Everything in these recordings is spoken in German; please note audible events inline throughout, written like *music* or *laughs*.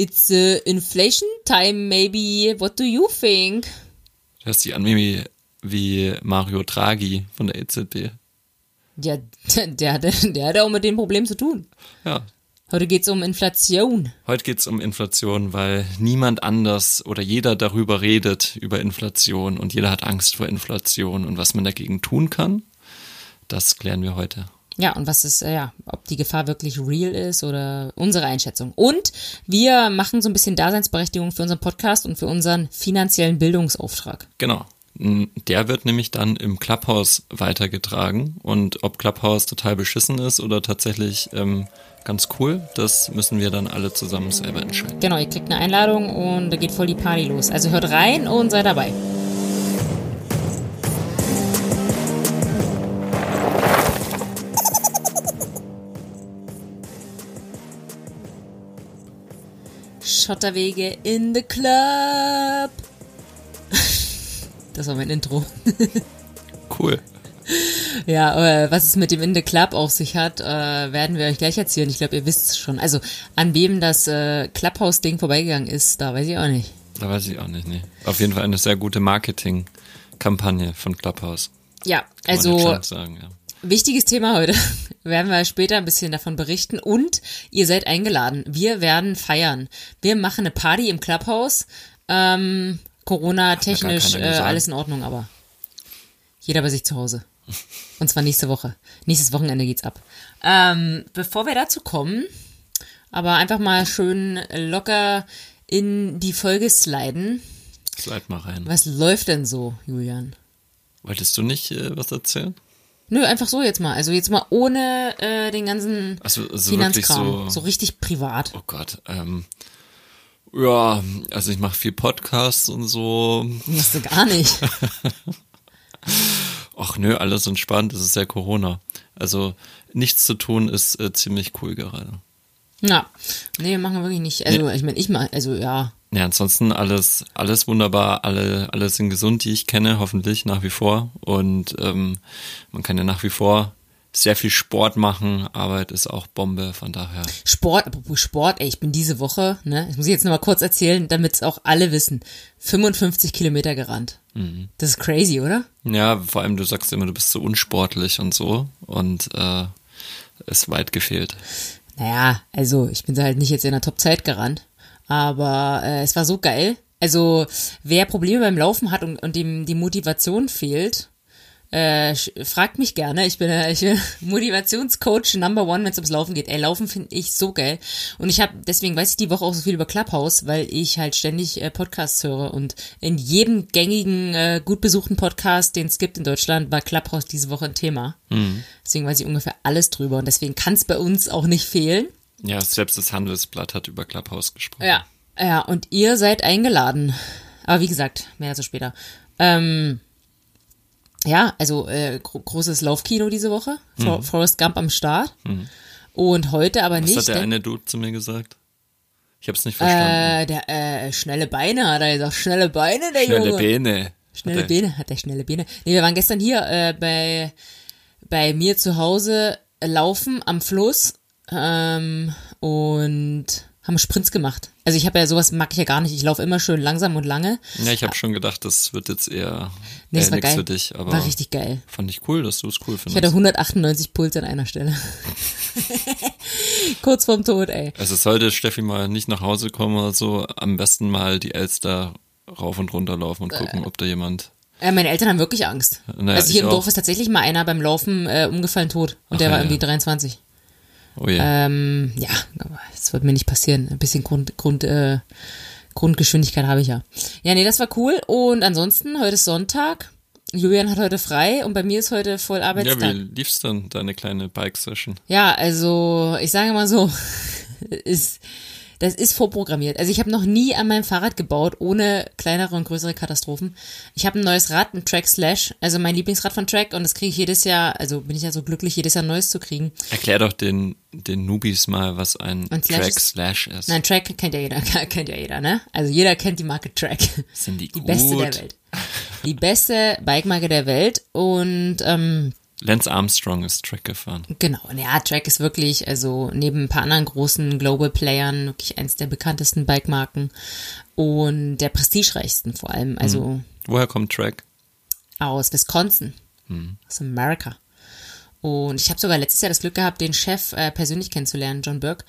It's uh, inflation time, maybe. What do you think? Hörst dich an wie, wie Mario Draghi von der EZB. Ja, *laughs* der, der, der hatte auch mit dem Problem zu tun. Ja. Heute geht's um Inflation. Heute geht's um Inflation, weil niemand anders oder jeder darüber redet, über Inflation und jeder hat Angst vor Inflation und was man dagegen tun kann, das klären wir heute. Ja, und was ist, äh, ja, ob die Gefahr wirklich real ist oder unsere Einschätzung. Und wir machen so ein bisschen Daseinsberechtigung für unseren Podcast und für unseren finanziellen Bildungsauftrag. Genau. Der wird nämlich dann im Clubhouse weitergetragen und ob Clubhouse total beschissen ist oder tatsächlich ähm, ganz cool, das müssen wir dann alle zusammen selber entscheiden. Genau, ihr kriegt eine Einladung und da geht voll die Party los. Also hört rein und seid dabei. Schotterwege in the Club. Das war mein Intro. Cool. Ja, äh, was es mit dem In the Club auf sich hat, äh, werden wir euch gleich erzählen. Ich glaube, ihr wisst es schon. Also, an wem das äh, Clubhouse-Ding vorbeigegangen ist, da weiß ich auch nicht. Da weiß ich auch nicht, nee. Auf jeden Fall eine sehr gute Marketing-Kampagne von Clubhouse. Ja, Kann also sagen, ja. Wichtiges Thema heute. *laughs* werden wir später ein bisschen davon berichten. Und ihr seid eingeladen. Wir werden feiern. Wir machen eine Party im Clubhouse. Ähm, Corona-technisch äh, alles in Ordnung, aber jeder bei sich zu Hause. Und zwar nächste Woche. Nächstes Wochenende geht's ab. Ähm, bevor wir dazu kommen, aber einfach mal schön locker in die Folge sliden. Slide mal rein. Was läuft denn so, Julian? Wolltest du nicht äh, was erzählen? Nö, einfach so jetzt mal. Also jetzt mal ohne äh, den ganzen Also, also Finanzkram. so. so richtig privat. Oh Gott, ähm, ja, also ich mache viel Podcasts und so. Machst du gar nicht. *laughs* Ach nö, alles entspannt, es ist ja Corona. Also nichts zu tun ist äh, ziemlich cool gerade. Ja. Nee, machen wir wirklich nicht. Also, ich meine, ich mal, also ja. Ja, ansonsten alles, alles wunderbar, alle, alle sind gesund, die ich kenne, hoffentlich nach wie vor. Und ähm, man kann ja nach wie vor sehr viel Sport machen, Arbeit ist auch Bombe, von daher. Sport, apropos Sport, ey, ich bin diese Woche, ne, das muss ich jetzt nochmal kurz erzählen, damit es auch alle wissen, 55 Kilometer gerannt. Das ist crazy, oder? Ja, vor allem du sagst immer, du bist so unsportlich und so und äh, ist weit gefehlt. Naja, also ich bin da halt nicht jetzt in der Top-Zeit gerannt, aber äh, es war so geil. Also wer Probleme beim Laufen hat und, und dem die Motivation fehlt, äh, fragt mich gerne. Ich bin, äh, ich bin *laughs* Motivationscoach Number One, wenn es ums Laufen geht. Ey, Laufen finde ich so geil. Und ich habe, deswegen weiß ich die Woche auch so viel über Clubhouse, weil ich halt ständig äh, Podcasts höre. Und in jedem gängigen, äh, gut besuchten Podcast, den es gibt in Deutschland, war Clubhouse diese Woche ein Thema. Deswegen weiß ich ungefähr alles drüber. Und deswegen kann es bei uns auch nicht fehlen. Ja, selbst das Handelsblatt hat über Clubhouse gesprochen. Ja, ja, und ihr seid eingeladen. Aber wie gesagt, mehr dazu später. Ähm, ja, also äh, gro großes Laufkino diese Woche. For Forrest Gump am Start. Und heute aber Mhm. Was nicht. hat der eine Dude zu mir gesagt? Ich hab's nicht verstanden. äh, der äh, schnelle Beine hat er gesagt. Schnelle Beine, der Schnelle Junge. Beine. Schnelle Hat er- Beine, hat der schnelle Beine. Nee, wir waren gestern hier äh, bei, bei mir zu Hause laufen am Fluss ähm, und haben Sprints gemacht. Also ich habe ja sowas mag ich ja gar nicht. Ich laufe immer schön langsam und lange. Ja, ich habe schon gedacht, das wird jetzt eher, Nee, eher nichts für dich, aber War richtig geil. fand ich cool, dass du es cool Ich hatte findest. 198 Puls an einer Stelle. *laughs* Kurz vorm Tod, ey. Also sollte Steffi mal nicht nach Hause kommen oder so, am besten mal die Elster rauf und runter laufen und gucken, ob da jemand. Äh, meine Eltern haben wirklich Angst. Naja, also hier im Dorf auch. ist tatsächlich mal einer beim Laufen äh, umgefallen tot. Und Ach, der war ja, irgendwie ja. 23. Oh je. Ähm, ja, das wird mir nicht passieren. Ein bisschen Grund, Grund, äh, Grundgeschwindigkeit habe ich ja. Ja, nee, das war cool. Und ansonsten, heute ist Sonntag. Julian hat heute frei und bei mir ist heute voll ja, Arbeitstag. wie lief's dann, deine kleine Bike-Session? Ja, also ich sage mal so, *laughs* ist, das ist vorprogrammiert. Also ich habe noch nie an meinem Fahrrad gebaut, ohne kleinere und größere Katastrophen. Ich habe ein neues Rad, ein Track Slash, also mein Lieblingsrad von Track und das kriege ich jedes Jahr, also bin ich ja so glücklich, jedes Jahr neues zu kriegen. Erklär doch den, den Newbies mal, was ein, Ein Slash Track ist- Slash ist. Nein, Track kennt ja jeder, *laughs* kennt ja jeder, ne? Also jeder kennt die Marke Track. Sind die Die gut? beste der Welt. Die beste Bike-Marke der Welt und ähm, Lance Armstrong ist Track gefahren. Genau, ja, Track ist wirklich, also neben ein paar anderen großen Global Playern, wirklich eins der bekanntesten Bikemarken und der prestigereichsten vor allem. Also mhm. Woher kommt Track? Aus Wisconsin, mhm. aus Amerika. Und ich habe sogar letztes Jahr das Glück gehabt, den Chef äh, persönlich kennenzulernen, John Burke.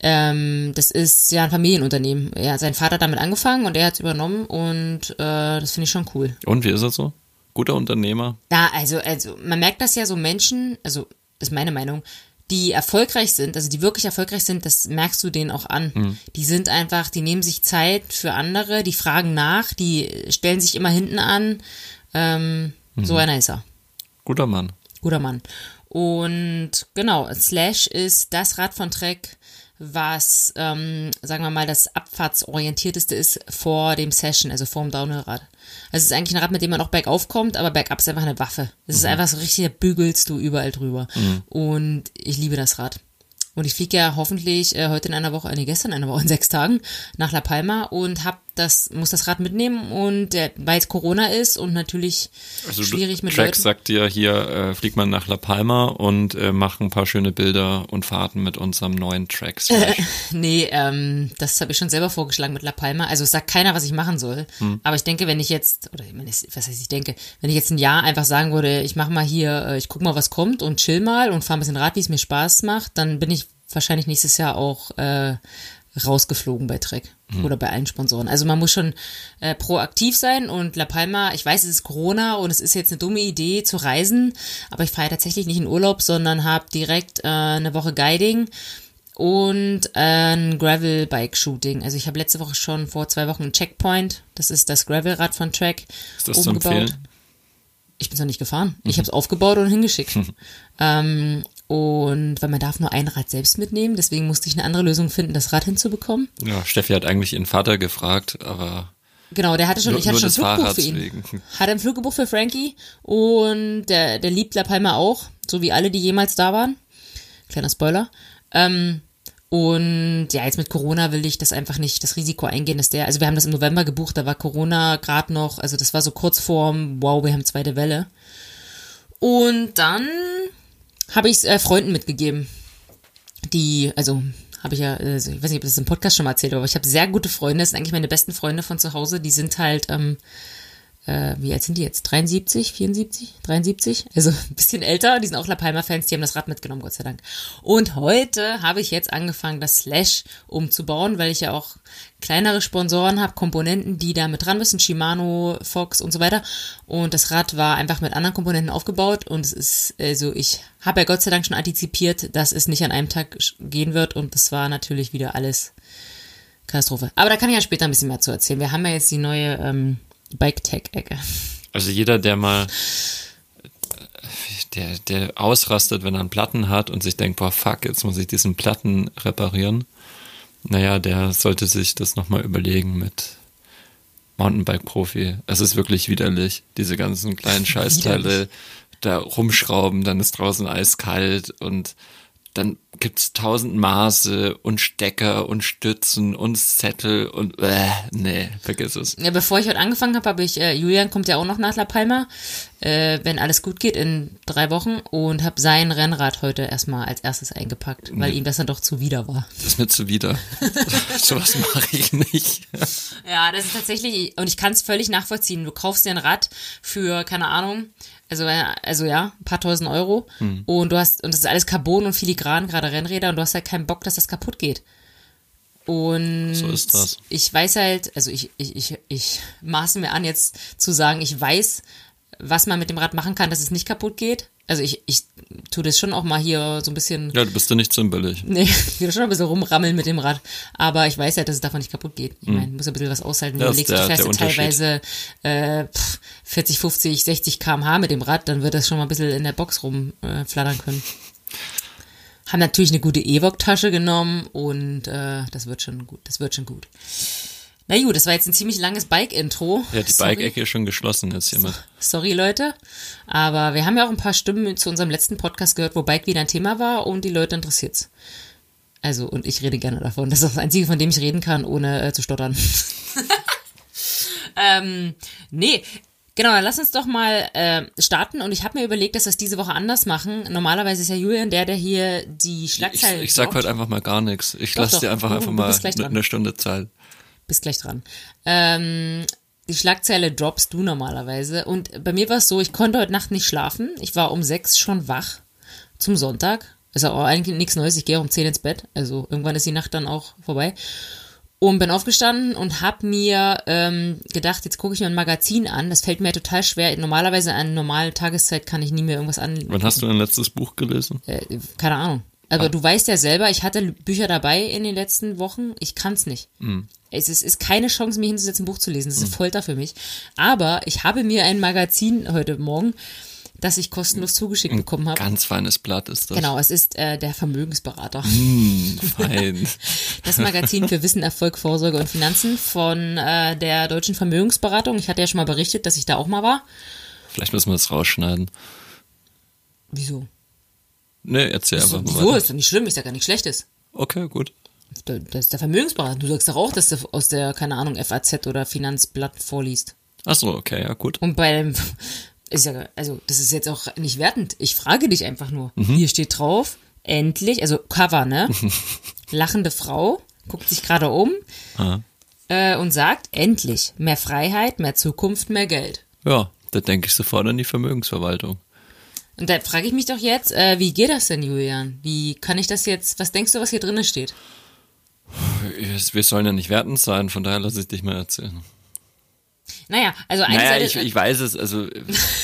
Ähm, das ist ja ein Familienunternehmen. Ja, sein Vater hat damit angefangen und er hat es übernommen und äh, das finde ich schon cool. Und wie ist das so? Guter Unternehmer? Ja, also, also man merkt das ja so Menschen, also das ist meine Meinung, die erfolgreich sind, also die wirklich erfolgreich sind, das merkst du denen auch an. Mhm. Die sind einfach, die nehmen sich Zeit für andere, die fragen nach, die stellen sich immer hinten an. Ähm, mhm. So einer ist er. Guter Mann. Guter Mann. Und genau, Slash ist das Rad von Trek, was, ähm, sagen wir mal, das abfahrtsorientierteste ist vor dem Session, also vor dem Downhill-Rad. Also es ist eigentlich ein Rad, mit dem man auch bergauf kommt, aber bergab ist einfach eine Waffe. Es mhm. ist einfach so richtig, da bügelst du überall drüber. Mhm. Und ich liebe das Rad. Und ich fliege ja hoffentlich äh, heute in einer Woche, nee, gestern in einer Woche, in sechs Tagen nach La Palma und hab das, muss das Rad mitnehmen und der, weil es Corona ist und natürlich also schwierig mit Track Leuten. sagt dir hier, äh, flieg mal nach La Palma und äh, mach ein paar schöne Bilder und Fahrten mit unserem neuen Track. *laughs* Äh, nee, ähm, das habe ich schon selber vorgeschlagen mit La Palma. Also es sagt keiner, was ich machen soll. Hm. Aber ich denke, wenn ich jetzt, oder was heißt ich denke, wenn ich jetzt ein Jahr einfach sagen würde, ich mach mal hier, äh, ich guck mal, was kommt und chill mal und fahr ein bisschen Rad, wie es mir Spaß macht, dann bin ich wahrscheinlich nächstes Jahr auch äh, rausgeflogen bei Trek mhm. oder bei allen Sponsoren. Also man muss schon äh, proaktiv sein und La Palma, ich weiß, es ist Corona und es ist jetzt eine dumme Idee zu reisen, aber ich fahre tatsächlich nicht in Urlaub, sondern habe direkt äh, eine Woche Guiding und äh, ein Gravel-Bike-Shooting. Also ich habe letzte Woche schon vor zwei Wochen ein Checkpoint, das ist das Gravel-Rad von Trek, ist das umgebaut. Ich bin es noch nicht gefahren. Mhm. Ich habe es aufgebaut und hingeschickt. Mhm. *laughs* Ähm, und weil man darf nur ein Rad selbst mitnehmen, deswegen musste ich eine andere Lösung finden, das Rad hinzubekommen. Ja, Steffi hat eigentlich ihren Vater gefragt, aber Genau, der hatte schon, nur, ich hatte schon ein Flugbuch für ihn. Wegen. Hatte ein Flugbuch für Frankie und der, der liebt La Palma auch, so wie alle, die jemals da waren. Kleiner Spoiler. Ähm, und ja, jetzt mit Corona will ich das einfach nicht, das Risiko eingehen, dass der, also wir haben das im November gebucht, da war Corona gerade noch, also das war so kurz vorm, wow, wir haben zweite Welle. Und dann habe ich es äh, Freunden mitgegeben. Die, also habe ich ja, also ich weiß nicht, ob das im Podcast schon mal erzählt habe, aber ich habe sehr gute Freunde, das sind eigentlich meine besten Freunde von zu Hause, die sind halt ähm, äh, wie alt sind die jetzt? 73, 74, 73? Also *laughs* ein bisschen älter. Die sind auch La Palma-Fans, die haben das Rad mitgenommen, Gott sei Dank. Und heute habe ich jetzt angefangen, das Slash umzubauen, weil ich ja auch kleinere Sponsoren habe, Komponenten, die da mit dran müssen, Shimano, Fox und so weiter. Und das Rad war einfach mit anderen Komponenten aufgebaut und es ist, also ich habe ja Gott sei Dank schon antizipiert, dass es nicht an einem Tag gehen wird und das war natürlich wieder alles Katastrophe. Aber da kann ich ja später ein bisschen mehr zu erzählen. Wir haben ja jetzt die neue ähm, Bike-Tech-Ecke. Also jeder, der mal der, der ausrastet, wenn er einen Platten hat und sich denkt, boah, fuck, jetzt muss ich diesen Platten reparieren. Naja, der sollte sich das nochmal überlegen mit Mountainbike-Profi. Es ist wirklich widerlich, diese ganzen kleinen *laughs* Scheißteile da rumschrauben, dann ist draußen eiskalt und dann gibt's tausend Maße und Stecker und Stützen und Zettel und äh, nee, vergiss es. Ja, bevor ich heute angefangen habe, habe ich, äh, Julian kommt ja auch noch nach La Palma, äh, wenn alles gut geht, in drei Wochen und habe sein Rennrad heute erstmal als erstes eingepackt, weil nee. ihm das dann doch zuwider war. Das ist mir zuwider. *laughs* Sowas mache ich nicht. ja, das ist tatsächlich, und ich kann es völlig nachvollziehen. Du kaufst dir ein Rad für, keine Ahnung, also, äh, also ja, ein paar tausend Euro. Mhm. Und du hast, und das ist alles Carbon und filigran, gerade Rennräder, und du hast halt keinen Bock, dass das kaputt geht. Und so ist das. ich weiß halt, also ich, ich, ich, ich maße mir an, jetzt zu sagen, ich weiß, was man mit dem Rad machen kann, dass es nicht kaputt geht. Also ich, ich tue das schon auch mal hier so ein bisschen. Ja, du bist ja nicht zimperlich. Nee, *laughs* ich will schon ein bisschen rumrammeln mit dem Rad. Aber ich weiß ja, dass es davon nicht kaputt geht. Ich hm. meine, muss ein bisschen was aushalten. Ja, du legst, der, fährst teilweise äh, 40, 50, 60 kmh mit dem Rad, dann wird das schon mal ein bisschen in der Box rumflattern äh, können. Haben natürlich eine gute Evok-Tasche genommen und äh, das wird schon gut. Das wird schon gut. Na gut, das war jetzt ein ziemlich langes Bike-Intro. Ja, die Bike-Ecke ist schon geschlossen jetzt hiermit. Sorry, Leute. Aber wir haben ja auch ein paar Stimmen zu unserem letzten Podcast gehört, wo Bike wieder ein Thema war und die Leute interessiert's. Also, und ich rede gerne davon. Das ist das Einzige, von dem ich reden kann, ohne äh, zu stottern. *laughs* ähm, nee, Genau, dann lass uns doch mal äh, starten und ich habe mir überlegt, dass wir es diese Woche anders machen. Normalerweise ist ja Julian der, der hier die Ich, Schlagzeilen ich sag droppt. heute einfach mal gar nichts. Ich doch. dir einfach Du- einfach mal eine Stunde Zeit. Bist gleich dran. Ähm, die Schlagzeile droppst du normalerweise. Und bei mir war es so, ich konnte heute Nacht nicht schlafen. Ich war um sechs schon wach zum Sonntag. Ist ja auch eigentlich nichts Neues. Ich gehe auch um zehn ins Bett. Also irgendwann ist die Nacht dann auch vorbei. Und bin aufgestanden und hab mir ähm, gedacht, jetzt gucke ich mir ein Magazin an. Das fällt mir total schwer. Normalerweise an normalen Tageszeit kann ich nie mehr irgendwas an. Wann hast du dein letztes Buch gelesen? Äh, keine Ahnung. Aber du weißt ja selber, ich hatte Bücher dabei in den letzten Wochen. Ich kann's nicht. Es ist, ist keine Chance, mich hinzusetzen, ein Buch zu lesen. Das ist Folter für mich. Aber ich habe mir ein Magazin heute Morgen, das ich kostenlos zugeschickt bekommen habe. Ganz feines Blatt ist das. Genau, es ist äh, der Vermögensberater. Fein. *laughs* Das Magazin für Wissen, Erfolg, Vorsorge und Finanzen von äh, der Deutschen Vermögensberatung. Ich hatte ja schon mal berichtet, dass ich da auch mal war. Vielleicht müssen wir das rausschneiden. Wieso? Nee, erzähl einfach mal Wieso? Ist doch nicht schlimm, ist ja gar nicht schlechtes. Okay, gut. Da- Das ist der Vermögensberater. Du sagst doch auch, dass du aus der, keine Ahnung, FAZ oder Finanzblatt vorliest. Ach so, okay, ja, gut. Und bei dem, *laughs* ist ja, also, das ist jetzt auch nicht wertend. Ich frage dich einfach nur. Hier steht drauf, endlich, also Cover, ne? *laughs* Lachende Frau, guckt sich gerade um Ah. äh, und sagt, endlich, mehr Freiheit, mehr Zukunft, mehr Geld. Ja, da denke ich sofort an die Vermögensverwaltung. Und da frage ich mich doch jetzt, äh, wie geht das denn, Julian? Wie kann ich das jetzt, was denkst du, was hier drinnen steht? Wir sollen ja nicht wertend sein, von daher lasse ich dich mal erzählen. Naja, also eine Naja, ich, ich weiß es, also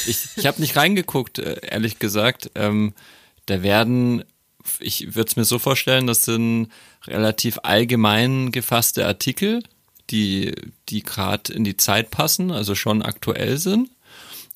ich, ich habe nicht reingeguckt, äh, ehrlich gesagt. Ähm, da werden, ich würde es mir so vorstellen, das sind relativ allgemein gefasste Artikel, die, die gerade in die Zeit passen, also schon aktuell sind.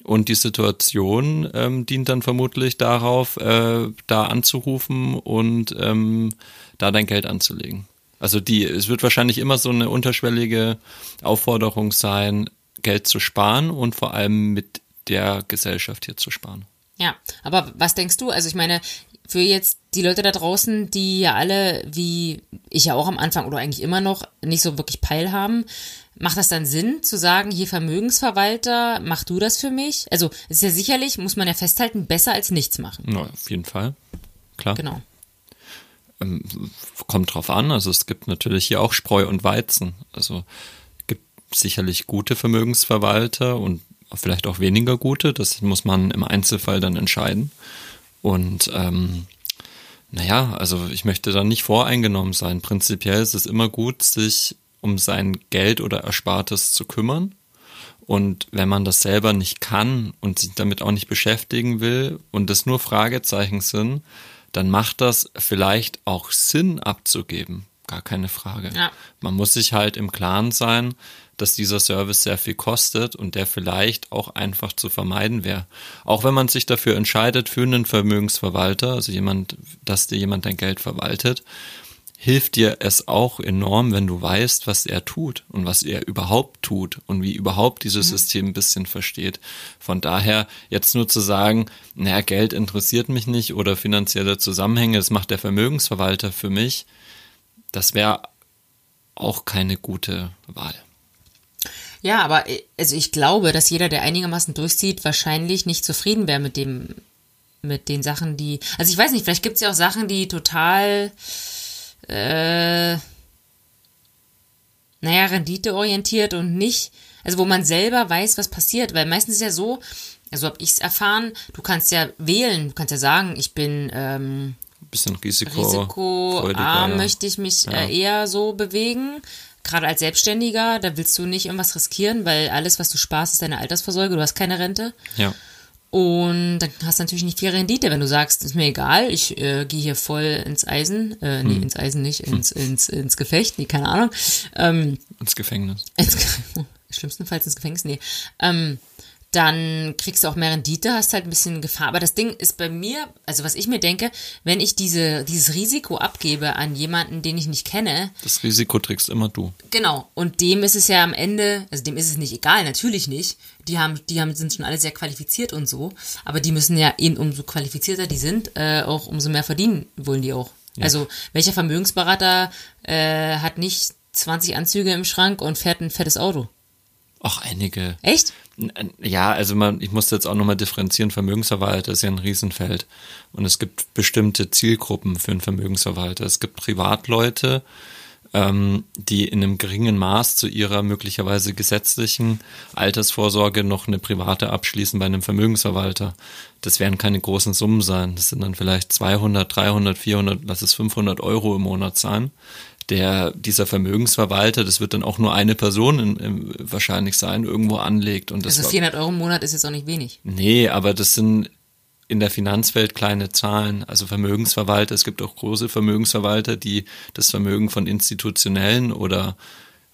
Und die Situation ähm, dient dann vermutlich darauf, äh, da anzurufen und ähm, da dein Geld anzulegen. Also die, es wird wahrscheinlich immer so eine unterschwellige Aufforderung sein, Geld zu sparen und vor allem mit der Gesellschaft hier zu sparen. Ja, aber was denkst du? Also ich meine, für jetzt die Leute da draußen, die ja alle, wie ich ja auch am Anfang oder eigentlich immer noch, nicht so wirklich Peil haben, macht das dann Sinn zu sagen, hier Vermögensverwalter, mach du das für mich? Also es ist ja sicherlich, muss man ja festhalten, besser als nichts machen. Ja, auf jeden Fall. Klar. Genau. Kommt drauf an. Also es gibt natürlich hier auch Spreu und Weizen. Also gibt sicherlich gute Vermögensverwalter und vielleicht auch weniger gute. Das muss man im Einzelfall dann entscheiden. Und ähm, naja, also ich möchte da nicht voreingenommen sein. Prinzipiell ist es immer gut, sich um sein Geld oder Erspartes zu kümmern. Und wenn man das selber nicht kann und sich damit auch nicht beschäftigen will und es nur Fragezeichen sind, dann macht das vielleicht auch Sinn abzugeben. Gar keine Frage. Ja. Man muss sich halt im Klaren sein, dass dieser Service sehr viel kostet und der vielleicht auch einfach zu vermeiden wäre. Auch wenn man sich dafür entscheidet für einen Vermögensverwalter, also jemand, dass dir jemand dein Geld verwaltet, hilft dir es auch enorm, wenn du weißt, was er tut und was er überhaupt tut und wie überhaupt dieses System ein bisschen versteht. Von daher jetzt nur zu sagen, naja, Geld interessiert mich nicht oder finanzielle Zusammenhänge, das macht der Vermögensverwalter für mich, das wäre auch keine gute Wahl. Ja, aber äh, also ich glaube, dass jeder, der einigermaßen durchzieht, wahrscheinlich nicht zufrieden wäre mit dem, mit den Sachen, die. Also ich weiß nicht, vielleicht gibt es ja auch Sachen, die total äh, naja, renditeorientiert und nicht, also wo man selber weiß, was passiert, weil meistens ist ja so, also habe ich es erfahren, du kannst ja wählen, du kannst ja sagen, ich bin ähm, Bisschen Risiko. risikoarm, ja. möchte ich mich äh, eher so bewegen. Gerade als Selbstständiger, da willst du nicht irgendwas riskieren, weil alles, was du sparst, ist deine Altersvorsorge, du hast keine Rente. Ja. Und dann hast du natürlich nicht viel Rendite, wenn du sagst, ist mir egal, ich äh, gehe hier voll ins Eisen, äh, Hm. nee, ins Eisen nicht, ins, ins, ins Gefecht, nee, keine Ahnung. Ähm, Ins Gefängnis. ins, Ge- *laughs* schlimmstenfalls ins Gefängnis, nee. Ähm, dann kriegst du auch mehr Rendite, hast halt ein bisschen Gefahr. Aber das Ding ist bei mir, also was ich mir denke, wenn ich diese, dieses Risiko abgebe an jemanden, den ich nicht kenne, Das Risiko trägst immer du. Genau. Und dem ist es ja am Ende, also dem ist es nicht egal, natürlich nicht. Die haben, die haben, sind schon alle sehr qualifiziert und so. Aber die müssen ja eben, umso qualifizierter die sind, äh, auch umso mehr verdienen wollen die auch. Also, welcher Vermögensberater äh, hat nicht 20 Anzüge im Schrank und fährt ein fettes Auto? Auch einige. Echt? Ja, also man, ich musste jetzt auch nochmal differenzieren. Vermögensverwalter ist ja ein Riesenfeld. Und es gibt bestimmte Zielgruppen für einen Vermögensverwalter. Es gibt Privatleute, ähm, die in einem geringen Maß zu ihrer möglicherweise gesetzlichen Altersvorsorge noch eine private abschließen bei einem Vermögensverwalter. Das werden keine großen Summen sein. Das sind dann vielleicht 200, 300, 400, lass es 500 Euro im Monat sein der dieser Vermögensverwalter, das wird dann auch nur eine Person in, in, wahrscheinlich sein, irgendwo anlegt. Und das also 400 Euro im Monat ist jetzt auch nicht wenig. Nee, aber das sind in der Finanzwelt kleine Zahlen. Also Vermögensverwalter, es gibt auch große Vermögensverwalter, die das Vermögen von institutionellen oder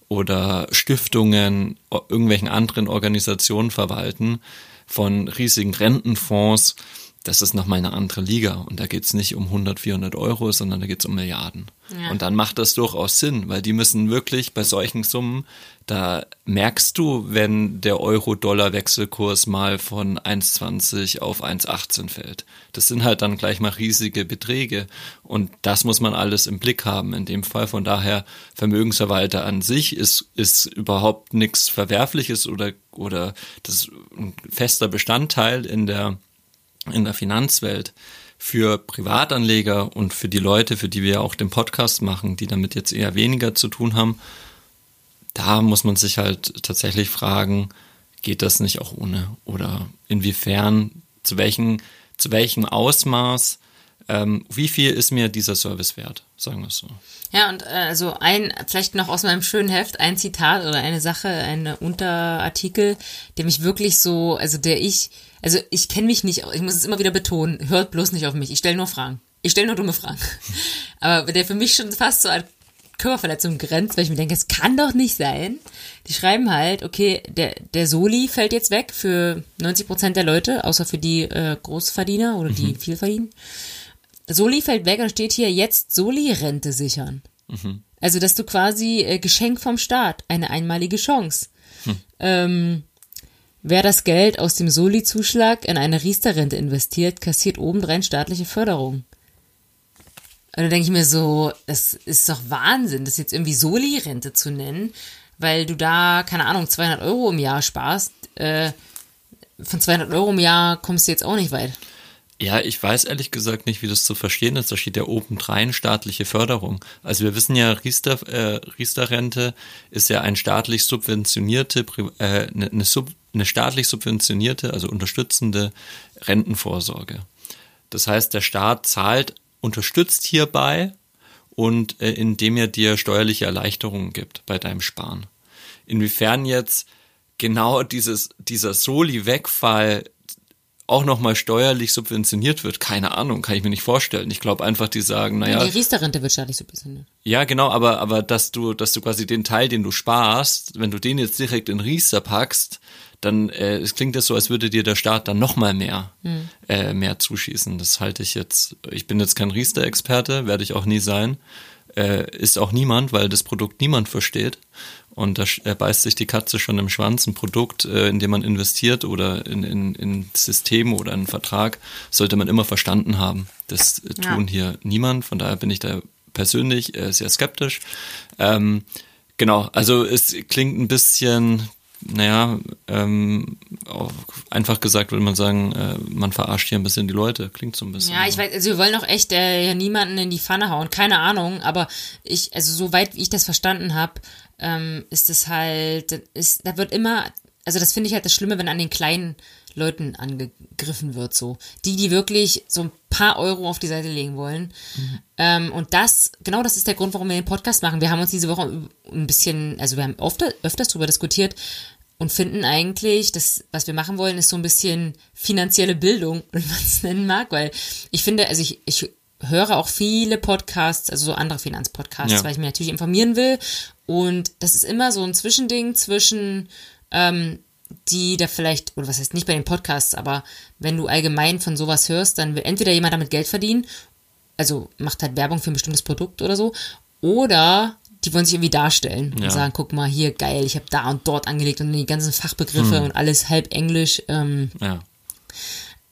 oder Stiftungen, irgendwelchen anderen Organisationen verwalten, von riesigen Rentenfonds das ist nochmal eine andere Liga. Und da geht's nicht um 100, 400 Euro, sondern da geht's um Milliarden. Ja. Und dann macht das durchaus Sinn, weil die müssen wirklich bei solchen Summen, da merkst du, wenn der Euro-Dollar-Wechselkurs mal von 1,20 auf 1,18 fällt. Das sind halt dann gleich mal riesige Beträge. Und das muss man alles im Blick haben in dem Fall. Von daher, Vermögensverwalter an sich ist, ist überhaupt nichts Verwerfliches oder, oder das ist ein fester Bestandteil in der in der Finanzwelt für Privatanleger und für die Leute, für die wir auch den Podcast machen, die damit jetzt eher weniger zu tun haben, da muss man sich halt tatsächlich fragen, geht das nicht auch ohne? Oder inwiefern, zu welchem, zu welchem Ausmaß, ähm, wie viel ist mir dieser Service wert, sagen wir es so. Ja, und äh, also ein, vielleicht noch aus meinem schönen Heft, ein Zitat oder eine Sache, ein Unterartikel, der mich wirklich so, also der ich also ich kenne mich nicht, ich muss es immer wieder betonen, hört bloß nicht auf mich. Ich stelle nur Fragen. Ich stelle nur dumme Fragen. *laughs* Aber der für mich schon fast so an Körperverletzung grenzt, weil ich mir denke, es kann doch nicht sein. Die schreiben halt, okay, der, der Soli fällt jetzt weg für 90 Prozent der Leute, außer für die äh, Großverdiener oder die mhm. viel verdienen. Soli fällt weg und steht hier jetzt Soli-Rente sichern. Mhm. Also, dass du quasi äh, Geschenk vom Staat, eine einmalige Chance. Hm. Ähm, Wer das Geld aus dem Soli-Zuschlag in eine Riester-Rente investiert, kassiert obendrein staatliche Förderung. Und da denke ich mir so, das ist doch Wahnsinn, das jetzt irgendwie Soli-Rente zu nennen, weil du da, keine Ahnung, 200 Euro im Jahr sparst. Äh, von 200 Euro im Jahr kommst du jetzt auch nicht weit. Ja, ich weiß ehrlich gesagt nicht, wie das zu verstehen ist. Da steht ja obendrein staatliche Förderung. Also wir wissen ja, Riester, äh, Riester-Rente ist ja ein staatlich subventionierte, äh, eine, eine, Sub, eine staatlich subventionierte, also unterstützende Rentenvorsorge. Das heißt, der Staat zahlt, unterstützt hierbei und äh, indem er dir steuerliche Erleichterungen gibt bei deinem Sparen. Inwiefern jetzt genau dieses, dieser Soli-Wegfall auch nochmal steuerlich subventioniert wird, keine Ahnung, kann ich mir nicht vorstellen. Ich glaube einfach, die sagen, naja. Die Riester-Rente wird staatlich subventioniert. Ja, genau, aber, aber dass du, dass du quasi den Teil, den du sparst, wenn du den jetzt direkt in Riester packst, dann äh, es klingt das so, als würde dir der Staat dann nochmal mehr, hm. äh, mehr zuschießen. Das halte ich jetzt, ich bin jetzt kein Riester-Experte, werde ich auch nie sein. Äh, ist auch niemand, weil das Produkt niemand versteht. Und da beißt sich die Katze schon im Schwanz. Ein Produkt, äh, in dem man investiert oder in, in, in Systeme oder einen Vertrag, sollte man immer verstanden haben. Das äh, tun ja. hier niemand. Von daher bin ich da persönlich äh, sehr skeptisch. Ähm, genau, also es klingt ein bisschen naja, ähm, einfach gesagt würde man sagen, äh, man verarscht hier ein bisschen die Leute. Klingt so ein bisschen. Ja, ich weiß, also wir wollen auch echt äh, niemanden in die Pfanne hauen. Keine Ahnung, aber ich, also soweit wie ich das verstanden habe, ähm, ist es halt, ist, da wird immer, also das finde ich halt das Schlimme, wenn an den kleinen Leuten angegriffen wird, so. Die, die wirklich so ein paar Euro auf die Seite legen wollen. Mhm. Ähm, und das, genau das ist der Grund, warum wir den Podcast machen. Wir haben uns diese Woche ein bisschen, also wir haben oft, öfters darüber diskutiert und finden eigentlich, dass, was wir machen wollen, ist so ein bisschen finanzielle Bildung, *laughs* wenn man es nennen mag, weil ich finde, also ich, ich höre auch viele Podcasts, also so andere Finanzpodcasts, ja. weil ich mich natürlich informieren will. Und das ist immer so ein Zwischending zwischen ähm, die da vielleicht, oder was heißt nicht bei den Podcasts, aber wenn du allgemein von sowas hörst, dann will entweder jemand damit Geld verdienen, also macht halt Werbung für ein bestimmtes Produkt oder so, oder die wollen sich irgendwie darstellen ja. und sagen, guck mal, hier geil, ich habe da und dort angelegt und die ganzen Fachbegriffe hm. und alles halb Englisch. Ähm, ja.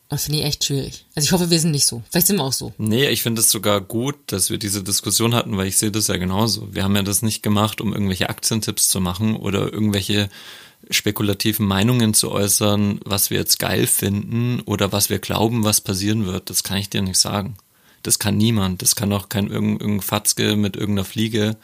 Das finde ich echt schwierig. Also ich hoffe, wir sind nicht so. Vielleicht sind wir auch so. Nee, ich finde es sogar gut, dass wir diese Diskussion hatten, weil ich sehe das ja genauso. Wir haben ja das nicht gemacht, um irgendwelche Aktientipps zu machen oder irgendwelche spekulativen Meinungen zu äußern, was wir jetzt geil finden oder was wir glauben, was passieren wird. Das kann ich dir nicht sagen. Das kann niemand. Das kann auch kein irgendein Fatzke mit irgendeiner Fliege,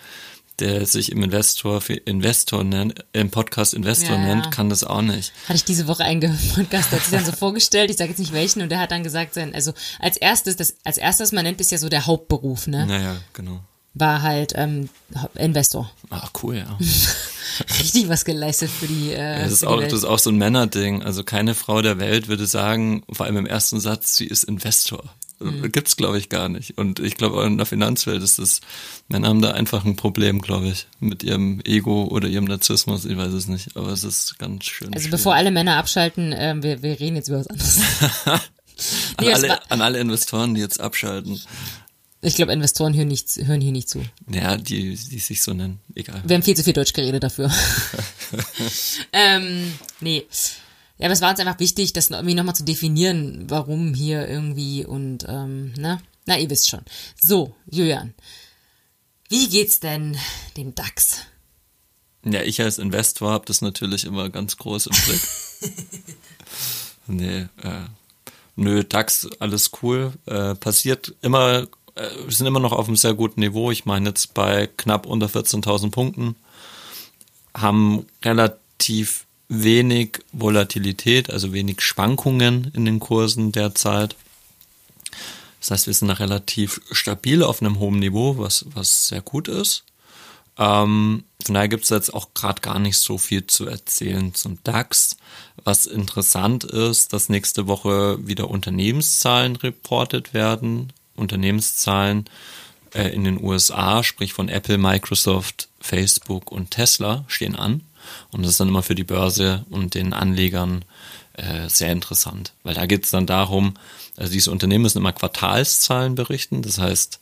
der sich im Investor Investor nennt, im Podcast Investor Ja, nennt, kann das auch nicht. Hatte ich diese Woche einen *laughs* Podcast, der hat sich dann so vorgestellt, ich sage jetzt nicht welchen, und der hat dann gesagt, sein, also als erstes, das, als erstes, man nennt es ja so der Hauptberuf, ne? Naja, genau. War halt ähm, Investor. Ah, cool, ja. *laughs* Richtig was geleistet für die, äh, Das ist, auch, das ist auch so ein Männerding. Also keine Frau der Welt würde sagen, vor allem im ersten Satz, sie ist Investor. Mhm. Gibt's, glaube ich, gar nicht. Und ich glaube, auch in der Finanzwelt ist das, Männer haben da einfach ein Problem, glaube ich, mit ihrem Ego oder ihrem Narzissmus. Ich weiß es nicht, aber es ist ganz schön. Also schwierig. bevor alle Männer abschalten, ähm, wir, wir reden jetzt über was anderes. *laughs* an, Nee, alle, an alle Investoren, die jetzt abschalten. Ich glaube, Investoren hören, nicht, hören hier nicht zu. Ja, die, die sich so nennen. Egal. Wir haben viel zu viel Deutsch geredet dafür. *laughs* ähm, nee. Ja, aber es war uns einfach wichtig, das irgendwie nochmal zu definieren, warum hier irgendwie und, ähm, ne? Na, ihr wisst schon. So, Julian. Wie geht's denn dem DAX? Ja, ich als Investor habe das natürlich immer ganz groß im Blick. *laughs* nee, äh, nö, DAX, alles cool. Äh, passiert immer, äh, wir sind immer noch auf einem sehr guten Niveau. Ich meine jetzt bei knapp unter 14.000 Punkten. Haben relativ wenig Volatilität, also wenig Schwankungen in den Kursen derzeit. Das heißt, wir sind noch relativ stabil auf einem hohen Niveau, was, was sehr gut ist. Ähm, von daher gibt es jetzt auch gerade gar nicht so viel zu erzählen zum DAX. Was interessant ist, dass nächste Woche wieder Unternehmenszahlen reportet werden. Unternehmenszahlen äh, in den USA, sprich von Apple, Microsoft, Facebook und Tesla stehen an. Und das ist dann immer für die Börse und den Anlegern äh, sehr interessant, weil da geht es dann darum, also diese Unternehmen müssen immer Quartalszahlen berichten, das heißt,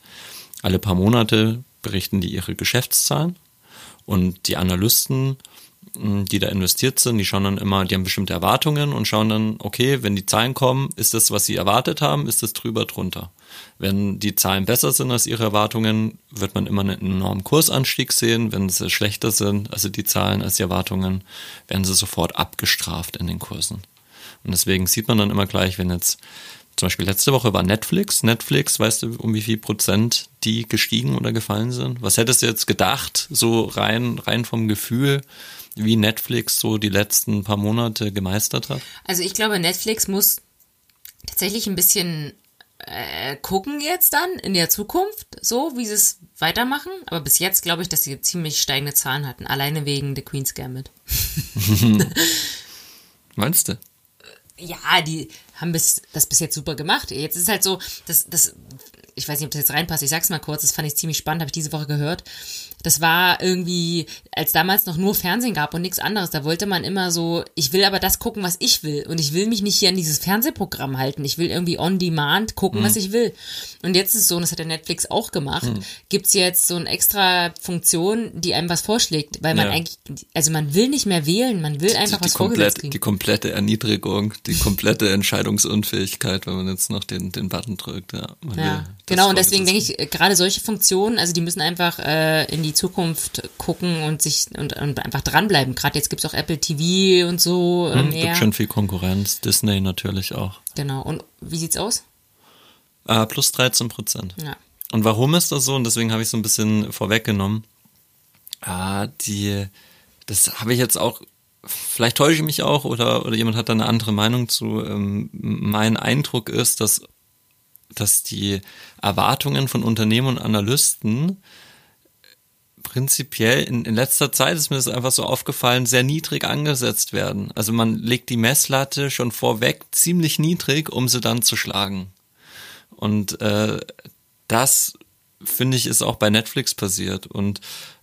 alle paar Monate berichten die ihre Geschäftszahlen und die Analysten, die da investiert sind, die schauen dann immer, die haben bestimmte Erwartungen und schauen dann, okay, wenn die Zahlen kommen, ist das, was sie erwartet haben, ist das drüber, drunter. Wenn die Zahlen besser sind als ihre Erwartungen, wird man immer einen enormen Kursanstieg sehen. Wenn sie schlechter sind, also die Zahlen als die Erwartungen, werden sie sofort abgestraft in den Kursen. Und deswegen sieht man dann immer gleich, wenn jetzt zum Beispiel letzte Woche war Netflix. Netflix, weißt du, um wie viel Prozent die gestiegen oder gefallen sind? Was hättest du jetzt gedacht, so rein, rein vom Gefühl, wie Netflix so die letzten paar Monate gemeistert hat? Also ich glaube, Netflix muss tatsächlich ein bisschen äh, gucken jetzt dann in der Zukunft, so wie sie es weitermachen. Aber bis jetzt glaube ich, dass sie ziemlich steigende Zahlen hatten, alleine wegen The Queen's Gambit. *laughs* Meinst du? Ja, die haben bis, das bis jetzt super gemacht. Jetzt ist es halt so, das, das, ich weiß nicht, ob das jetzt reinpasst, ich sag's mal kurz, das fand ich ziemlich spannend, habe ich diese Woche gehört. Das war irgendwie, als damals noch nur Fernsehen gab und nichts anderes, da wollte man immer so, ich will aber das gucken, was ich will. Und ich will mich nicht hier an dieses Fernsehprogramm halten. Ich will irgendwie on demand gucken, was ich will. Und jetzt ist es so, und das hat der Netflix auch gemacht, gibt's jetzt so eine extra Funktion, die einem was vorschlägt, weil man Ja. eigentlich, also man will nicht mehr wählen, man will einfach die, was die, vorgesetzt komplett, die komplette Erniedrigung, die komplette Entscheidungsunfähigkeit, wenn man jetzt noch den, den Button drückt. Ja, Ja, das genau. Und deswegen denke ich, äh, gerade solche Funktionen, also die müssen einfach äh, in die Zukunft gucken und sich und, und einfach dranbleiben. Gerade jetzt gibt's auch Apple TV und so äh, Hm, mehr. Gibt schon viel Konkurrenz, Disney natürlich auch. Genau. Und wie sieht's aus? Äh, plus 13 Prozent. Ja. Und warum ist das so? Und deswegen habe ich so ein bisschen vorweggenommen. Ah, die, das habe ich jetzt auch, vielleicht täusche ich mich auch oder, oder jemand hat da eine andere Meinung zu. Ähm, mein Eindruck ist, dass, dass die Erwartungen von Unternehmen und Analysten prinzipiell in, in letzter Zeit ist mir das einfach so aufgefallen, sehr niedrig angesetzt werden. Also man legt die Messlatte schon vorweg ziemlich niedrig, um sie dann zu schlagen. Und äh, das finde ich ist auch bei Netflix passiert. Und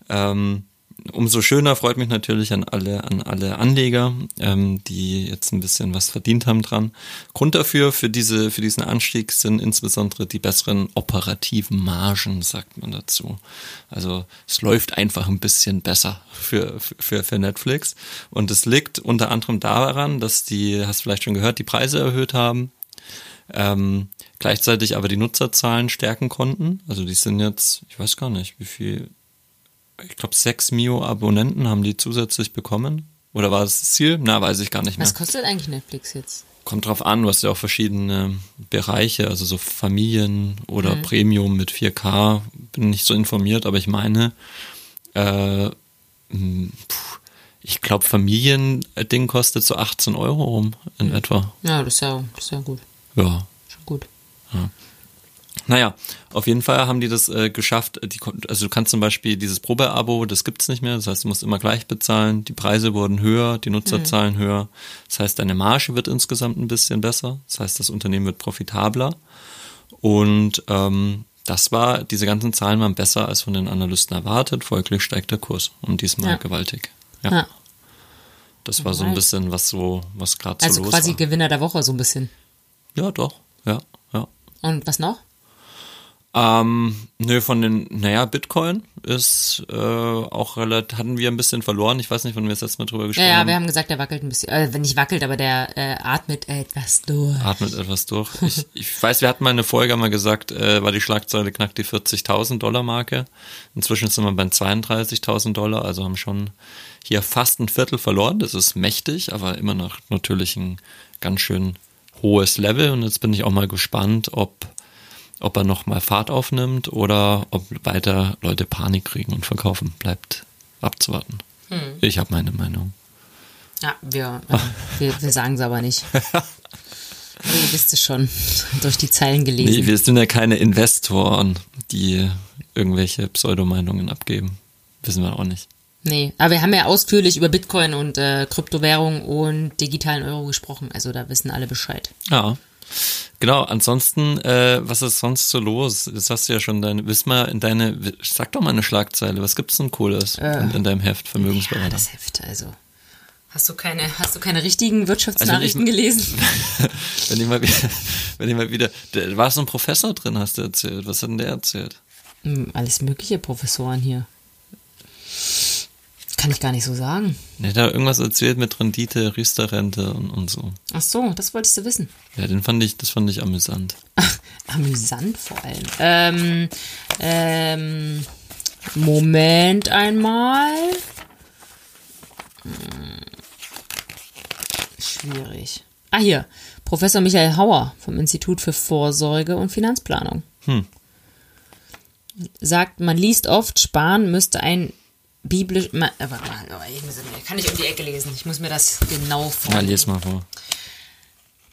ähm, umso schöner freut mich natürlich an alle, an alle Anleger, ähm, die jetzt ein bisschen was verdient haben dran. Grund dafür, für diese, für diesen Anstieg sind insbesondere die besseren operativen Margen, sagt man dazu. Also es läuft einfach ein bisschen besser für, für, für Netflix. Und es liegt unter anderem daran, dass die, hast du vielleicht schon gehört, die Preise erhöht haben. Ähm, gleichzeitig aber die Nutzerzahlen stärken konnten. Also die sind jetzt, ich weiß gar nicht, wie viel, ich glaube sechs Mio Abonnenten haben die zusätzlich bekommen Oder war das das Ziel? Na, weiß ich gar nicht mehr. Was kostet eigentlich Netflix jetzt? Kommt drauf an, du hast ja auch verschiedene Bereiche, also so Familien oder Mhm. Premium mit 4K. Bin nicht so informiert, aber ich meine, äh, mh, puh, ich glaube, Familiending kostet so 18 Euro rum in Mhm. etwa. Ja, das ist ja, das ist ja gut. Ja. Schon gut. Naja, auf jeden Fall haben die das äh, geschafft. Die, also du kannst zum Beispiel dieses Probeabo, das gibt's nicht mehr. Das heißt, du musst immer gleich bezahlen. Die Preise wurden höher, die Nutzerzahlen höher. Das heißt, deine Marge wird insgesamt ein bisschen besser. Das heißt, das Unternehmen wird profitabler. Und ähm, das war, diese ganzen Zahlen waren besser als von den Analysten erwartet. Folglich steigt der Kurs und diesmal Ja. gewaltig. Ja, Ja. das war so ein bisschen was so, was gerade so Also los quasi war. Gewinner der Woche so ein bisschen. Ja, doch. Ja, ja. Und was noch? Ähm, nö, von den, naja, Bitcoin ist äh, auch relativ, hatten wir ein bisschen verloren. Ich weiß nicht, wann wir das letzte Mal drüber Ja, gesprochen ja, haben. wir haben gesagt, der wackelt ein bisschen. Äh, wenn nicht wackelt, aber der äh, atmet etwas durch. Atmet etwas durch. Ich, ich weiß, wir hatten mal eine Folge mal gesagt, äh, war die Schlagzeile knackt die 40.000 Dollar Marke. Inzwischen sind wir bei 32.000 Dollar, also haben schon hier fast ein Viertel verloren. Das ist mächtig, aber immer noch natürlich ein ganz schön hohes Level. Und jetzt bin ich auch mal gespannt, ob ob er noch mal Fahrt aufnimmt oder ob weiter Leute Panik kriegen und verkaufen. Bleibt abzuwarten. Hm. Ich habe meine Meinung. Ja, wir, äh, wir, wir sagen es aber nicht. Aber *laughs* ihr wisst es schon, durch die Zeilen gelesen. Nee, wir sind ja keine Investoren, die irgendwelche Pseudomeinungen abgeben. Wissen wir auch nicht. Nee, aber wir haben ja ausführlich über Bitcoin und äh, Kryptowährung und digitalen Euro gesprochen. Also da wissen alle Bescheid. Ja. Genau, ansonsten, äh, was ist sonst so los? Das hast du ja schon deine, wiss mal in deine, sag doch mal eine Schlagzeile, was gibt's denn Cooles in, in deinem Heft, Ja, Vermögensberater? das Heft, also. Hast du keine, hast du keine richtigen Wirtschaftsnachrichten Also gelesen? *laughs* wenn ich mal wieder, wenn ich mal wieder, da war so ein Professor drin, hast du erzählt. Was hat denn der erzählt? Hm, Alles mögliche Professoren hier. Kann ich gar nicht so sagen. Der hat da irgendwas erzählt mit Rendite, Riester-Rente und, und so. Ach so, das wolltest du wissen. Ja, den fand ich, das fand ich amüsant. *laughs* Amüsant vor allem. Ähm, ähm, Moment einmal. Hm, schwierig. Ah, hier. Professor Michael Hauer vom Institut für Vorsorge und Finanzplanung. Hm. Sagt, man liest oft, sparen müsste ein biblisch. Ma, äh, warte mal, oh, ich muss, kann ich um die Ecke lesen. Ich muss mir das genau Ja, vorlesen. lies mal vor.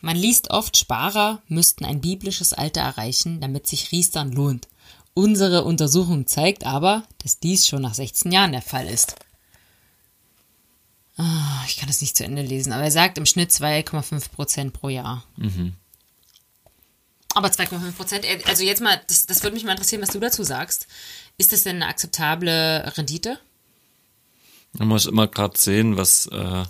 Man liest oft, Sparer müssten ein biblisches Alter erreichen, damit sich Riestern lohnt. Unsere Untersuchung zeigt aber, dass dies schon nach 16 Jahren der Fall ist. Ah, ich kann das nicht zu Ende lesen, aber er sagt im Schnitt 2,5 Prozent pro Jahr. Aber 2,5 Prozent, äh, also jetzt mal, das, das würde mich mal interessieren, was du dazu sagst. Ist das denn eine akzeptable Rendite? Man muss immer gerade sehen, was äh,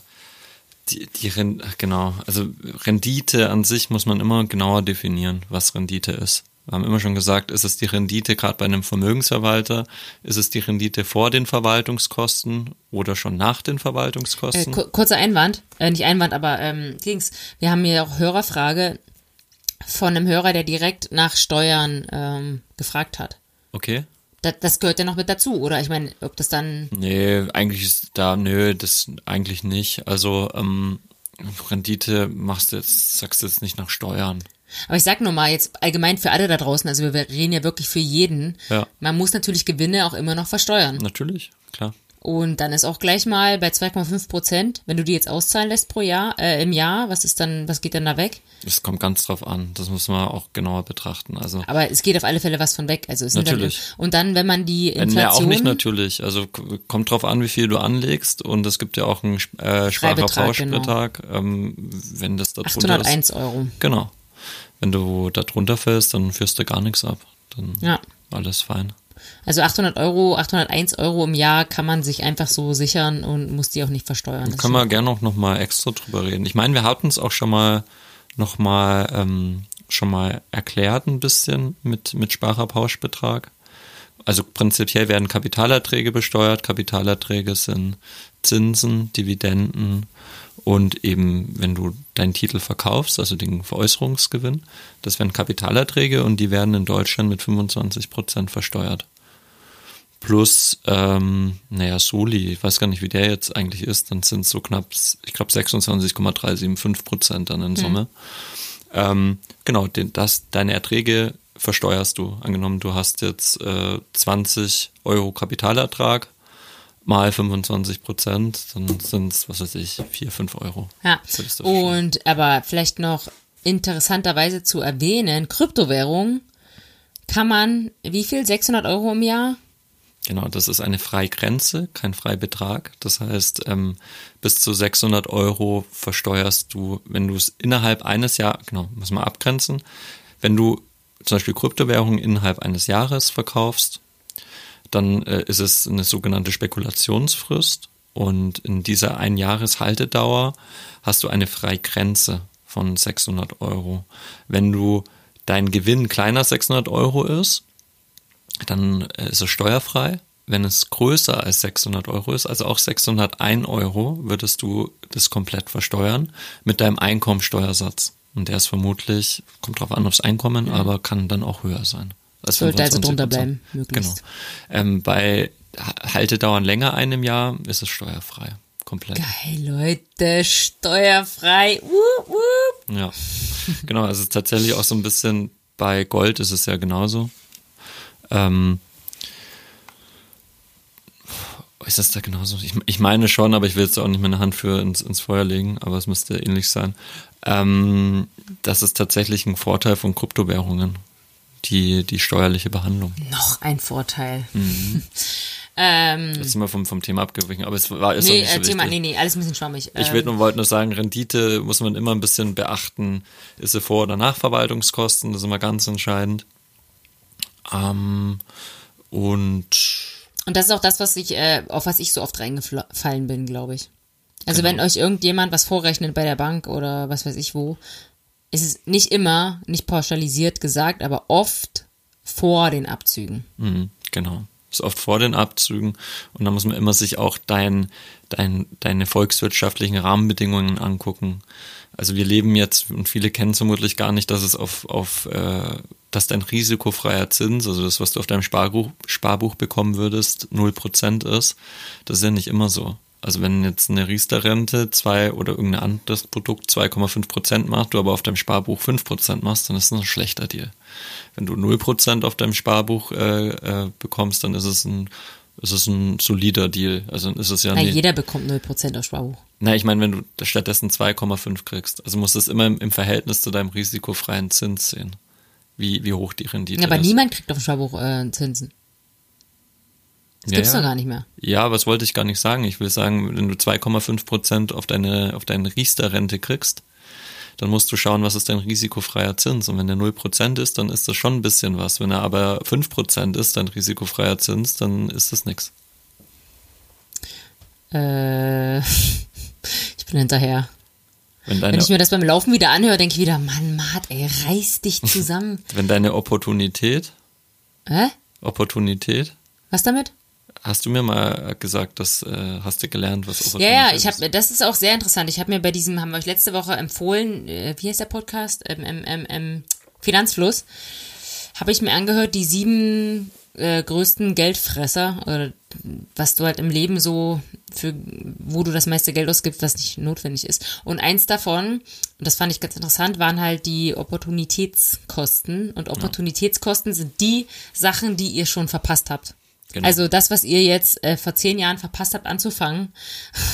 die, die Ren genau, also Rendite an sich muss man immer genauer definieren, was Rendite ist. Wir haben immer schon gesagt, ist es die Rendite gerade bei einem Vermögensverwalter, ist es die Rendite vor den Verwaltungskosten oder schon nach den Äh, Verwaltungskosten? ku- kurzer Einwand, äh, nicht Einwand, aber ähm, Dings. Wir haben hier auch Hörerfrage von einem Hörer, der direkt nach Steuern ähm, gefragt hat. okay. Das, das gehört ja noch mit dazu, oder? Ich meine, ob das dann. Nee, eigentlich ist da, nö, das eigentlich nicht. Also ähm, Rendite machst du jetzt, sagst du jetzt nicht nach Steuern. Aber ich sag nur mal jetzt allgemein für alle da draußen, also wir reden ja wirklich für jeden. Ja. Man muss natürlich Gewinne auch immer noch versteuern. Natürlich, klar. Und dann ist auch gleich mal bei 2,5 Prozent, wenn du die jetzt auszahlen lässt pro Jahr, äh, im Jahr, was ist dann, was geht dann da weg? Das kommt ganz drauf an. Das muss man auch genauer betrachten. Also Aber es geht auf alle Fälle was von weg. Also es Natürlich. Dann, und dann, wenn man die Ja, Inflation. auch nicht natürlich. Also kommt drauf an, wie viel du anlegst und es gibt ja auch einen äh, Freibetrag, Sparerpauschbetrag. Ähm, wenn das da drunter ist. 801 Euro. Genau. Wenn du da drunter fällst, dann führst du gar nichts ab. Dann Ja. alles fein. Also 800 Euro, 801 Euro im Jahr kann man sich einfach so sichern und muss die auch nicht versteuern. Das Können wir gerne auch noch mal extra drüber reden. Ich meine, wir hatten es auch schon mal noch mal ähm, schon mal erklärt ein bisschen mit mit Sparerpauschbetrag. Also prinzipiell werden Kapitalerträge besteuert. Kapitalerträge sind Zinsen, Dividenden und eben, wenn du deinen Titel verkaufst, also den Veräußerungsgewinn, das wären Kapitalerträge und die werden in Deutschland mit 25 Prozent versteuert. plus, ähm, naja, Soli, ich weiß gar nicht, wie der jetzt eigentlich ist, dann sind es so knapp, ich glaube 26,375 Prozent dann in Summe. Ähm, genau, den, das, deine Erträge versteuerst du. Angenommen, du hast jetzt äh, 20 Euro Kapitalertrag mal 25 Prozent, dann sind es, was weiß ich, 4, 5 Euro. Ja. Und aber vielleicht noch interessanterweise zu erwähnen, Kryptowährung kann man, wie viel? 600 Euro im Jahr? Genau, das ist eine Freigrenze, kein Freibetrag. Das heißt, ähm, bis zu 600 Euro versteuerst du, wenn du es innerhalb eines Jahres, genau, muss man abgrenzen, wenn du zum Beispiel Kryptowährungen innerhalb eines Jahres verkaufst, dann äh, ist es eine sogenannte Spekulationsfrist und in dieser Einjahreshaltedauer hast du eine Freigrenze von 600 Euro. Wenn du dein Gewinn kleiner 600 Euro ist, dann äh, ist es steuerfrei. Wenn es größer als 600 Euro ist, also auch 601 Euro, würdest du das komplett versteuern mit deinem Einkommensteuersatz. Und der ist vermutlich, kommt drauf an aufs Einkommen, aber kann dann auch höher sein. Als Sollte also 25%. drunter bleiben, möglichst. Genau. Ähm, bei Ha- Haltedauern länger einem Jahr ist es steuerfrei. Komplett. Geil, Leute, steuerfrei. Wup, wup. Ja, genau. Also tatsächlich auch so ein bisschen bei Gold ist es ja genauso. Ähm, ist das da genauso? Ich, ich meine schon, aber ich will jetzt auch nicht meine Hand für ins, ins Feuer legen, aber es müsste ähnlich sein. Ähm, das ist tatsächlich ein Vorteil von Kryptowährungen, die, die steuerliche Behandlung. Noch ein Vorteil. Mhm. *laughs* ähm, Jetzt sind wir vom, vom Thema abgewichen, aber es war ist nee, nicht so äh, Thema, wichtig. nee, nee, alles ein bisschen schwammig. Ich Ähm, nur, wollte nur sagen, Rendite muss man immer ein bisschen beachten. Ist sie Vor- oder Nachverwaltungskosten? Das ist immer ganz entscheidend. Ähm, und Und das ist auch das, was ich, äh, auf was ich so oft reingefallen bin, glaube ich. Also Genau. wenn euch irgendjemand was vorrechnet bei der Bank oder was weiß ich wo, ist es nicht immer, nicht pauschalisiert gesagt, aber oft vor den Abzügen. Mhm, genau. Ist oft vor den Abzügen und da muss man immer sich auch dein, dein, deine volkswirtschaftlichen Rahmenbedingungen angucken. Also wir leben jetzt, und viele kennen vermutlich gar nicht, dass es auf, auf äh, dass dein risikofreier Zins, also das, was du auf deinem Sparbuch, Sparbuch bekommen würdest, 0% ist. Das ist ja nicht immer so. Also wenn jetzt eine Riester-Rente zwei oder irgendein anderes Produkt 2,5% macht, du aber auf deinem Sparbuch 5% machst, dann ist das ein schlechter Deal. Wenn du 0% auf deinem Sparbuch äh, äh, bekommst, dann ist es ein ist es ein solider Deal. Also ist es ja nicht. jeder bekommt 0% auf Sparbuch. Na, ich meine, wenn du stattdessen 2,5 kriegst, also musst du es immer im, im Verhältnis zu deinem risikofreien Zins sehen. Wie, wie hoch die Rendite Ja, aber ist. niemand kriegt auf dem Sparbuch äh, Zinsen. Das Ja, gibt's ja. doch gar nicht mehr. Ja, aber das wollte ich gar nicht sagen. Ich will sagen, wenn du 2,5 Prozent auf deine, auf deine Riester-Rente kriegst, dann musst du schauen, was ist dein risikofreier Zins. Und wenn der 0 Prozent ist, dann ist das schon ein bisschen was. Wenn er aber 5 Prozent ist, dein risikofreier Zins, dann ist das nix. Äh, *laughs* ich bin hinterher. Wenn Wenn deine, ich mir das beim Laufen wieder anhöre, denke ich wieder, Mann, Mart, ey, reiß dich *laughs* zusammen. wenn deine Opportunität, Hä? Opportunität, Was damit? Hast du mir mal gesagt, das äh, hast du gelernt, was Ja, Opportunität ja, ich habe, das ist auch sehr interessant. Ich habe mir bei diesem, haben wir euch letzte Woche empfohlen, äh, wie heißt der Podcast? Ähm, ähm, ähm, ähm, Finanzfluss. Habe ich mir angehört, die sieben äh, größten Geldfresser, oder was du halt im Leben so für, wo du das meiste Geld ausgibst, was nicht notwendig ist. Und eins davon, und das fand ich ganz interessant, waren halt die Opportunitätskosten. Und Opportunitätskosten sind die Sachen, die ihr schon verpasst habt. Genau. Also das, was ihr jetzt äh, vor zehn Jahren verpasst habt anzufangen,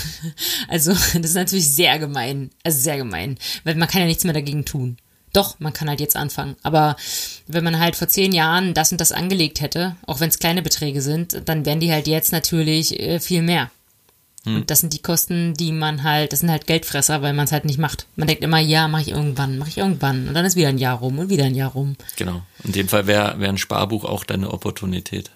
*laughs* also das ist natürlich sehr gemein, also sehr gemein, weil man kann ja nichts mehr dagegen tun. Doch, man kann halt jetzt anfangen. Aber wenn man halt vor zehn Jahren das und das angelegt hätte, auch wenn es kleine Beträge sind, dann wären die halt jetzt natürlich äh, viel mehr. Und das sind die Kosten, die man halt, das sind halt Geldfresser, weil man es halt nicht macht. Man denkt immer, ja, mache ich irgendwann, mache ich irgendwann. Und dann ist wieder ein Jahr rum und wieder ein Jahr rum. Genau. In dem Fall wäre wär ein Sparbuch auch deine Opportunität.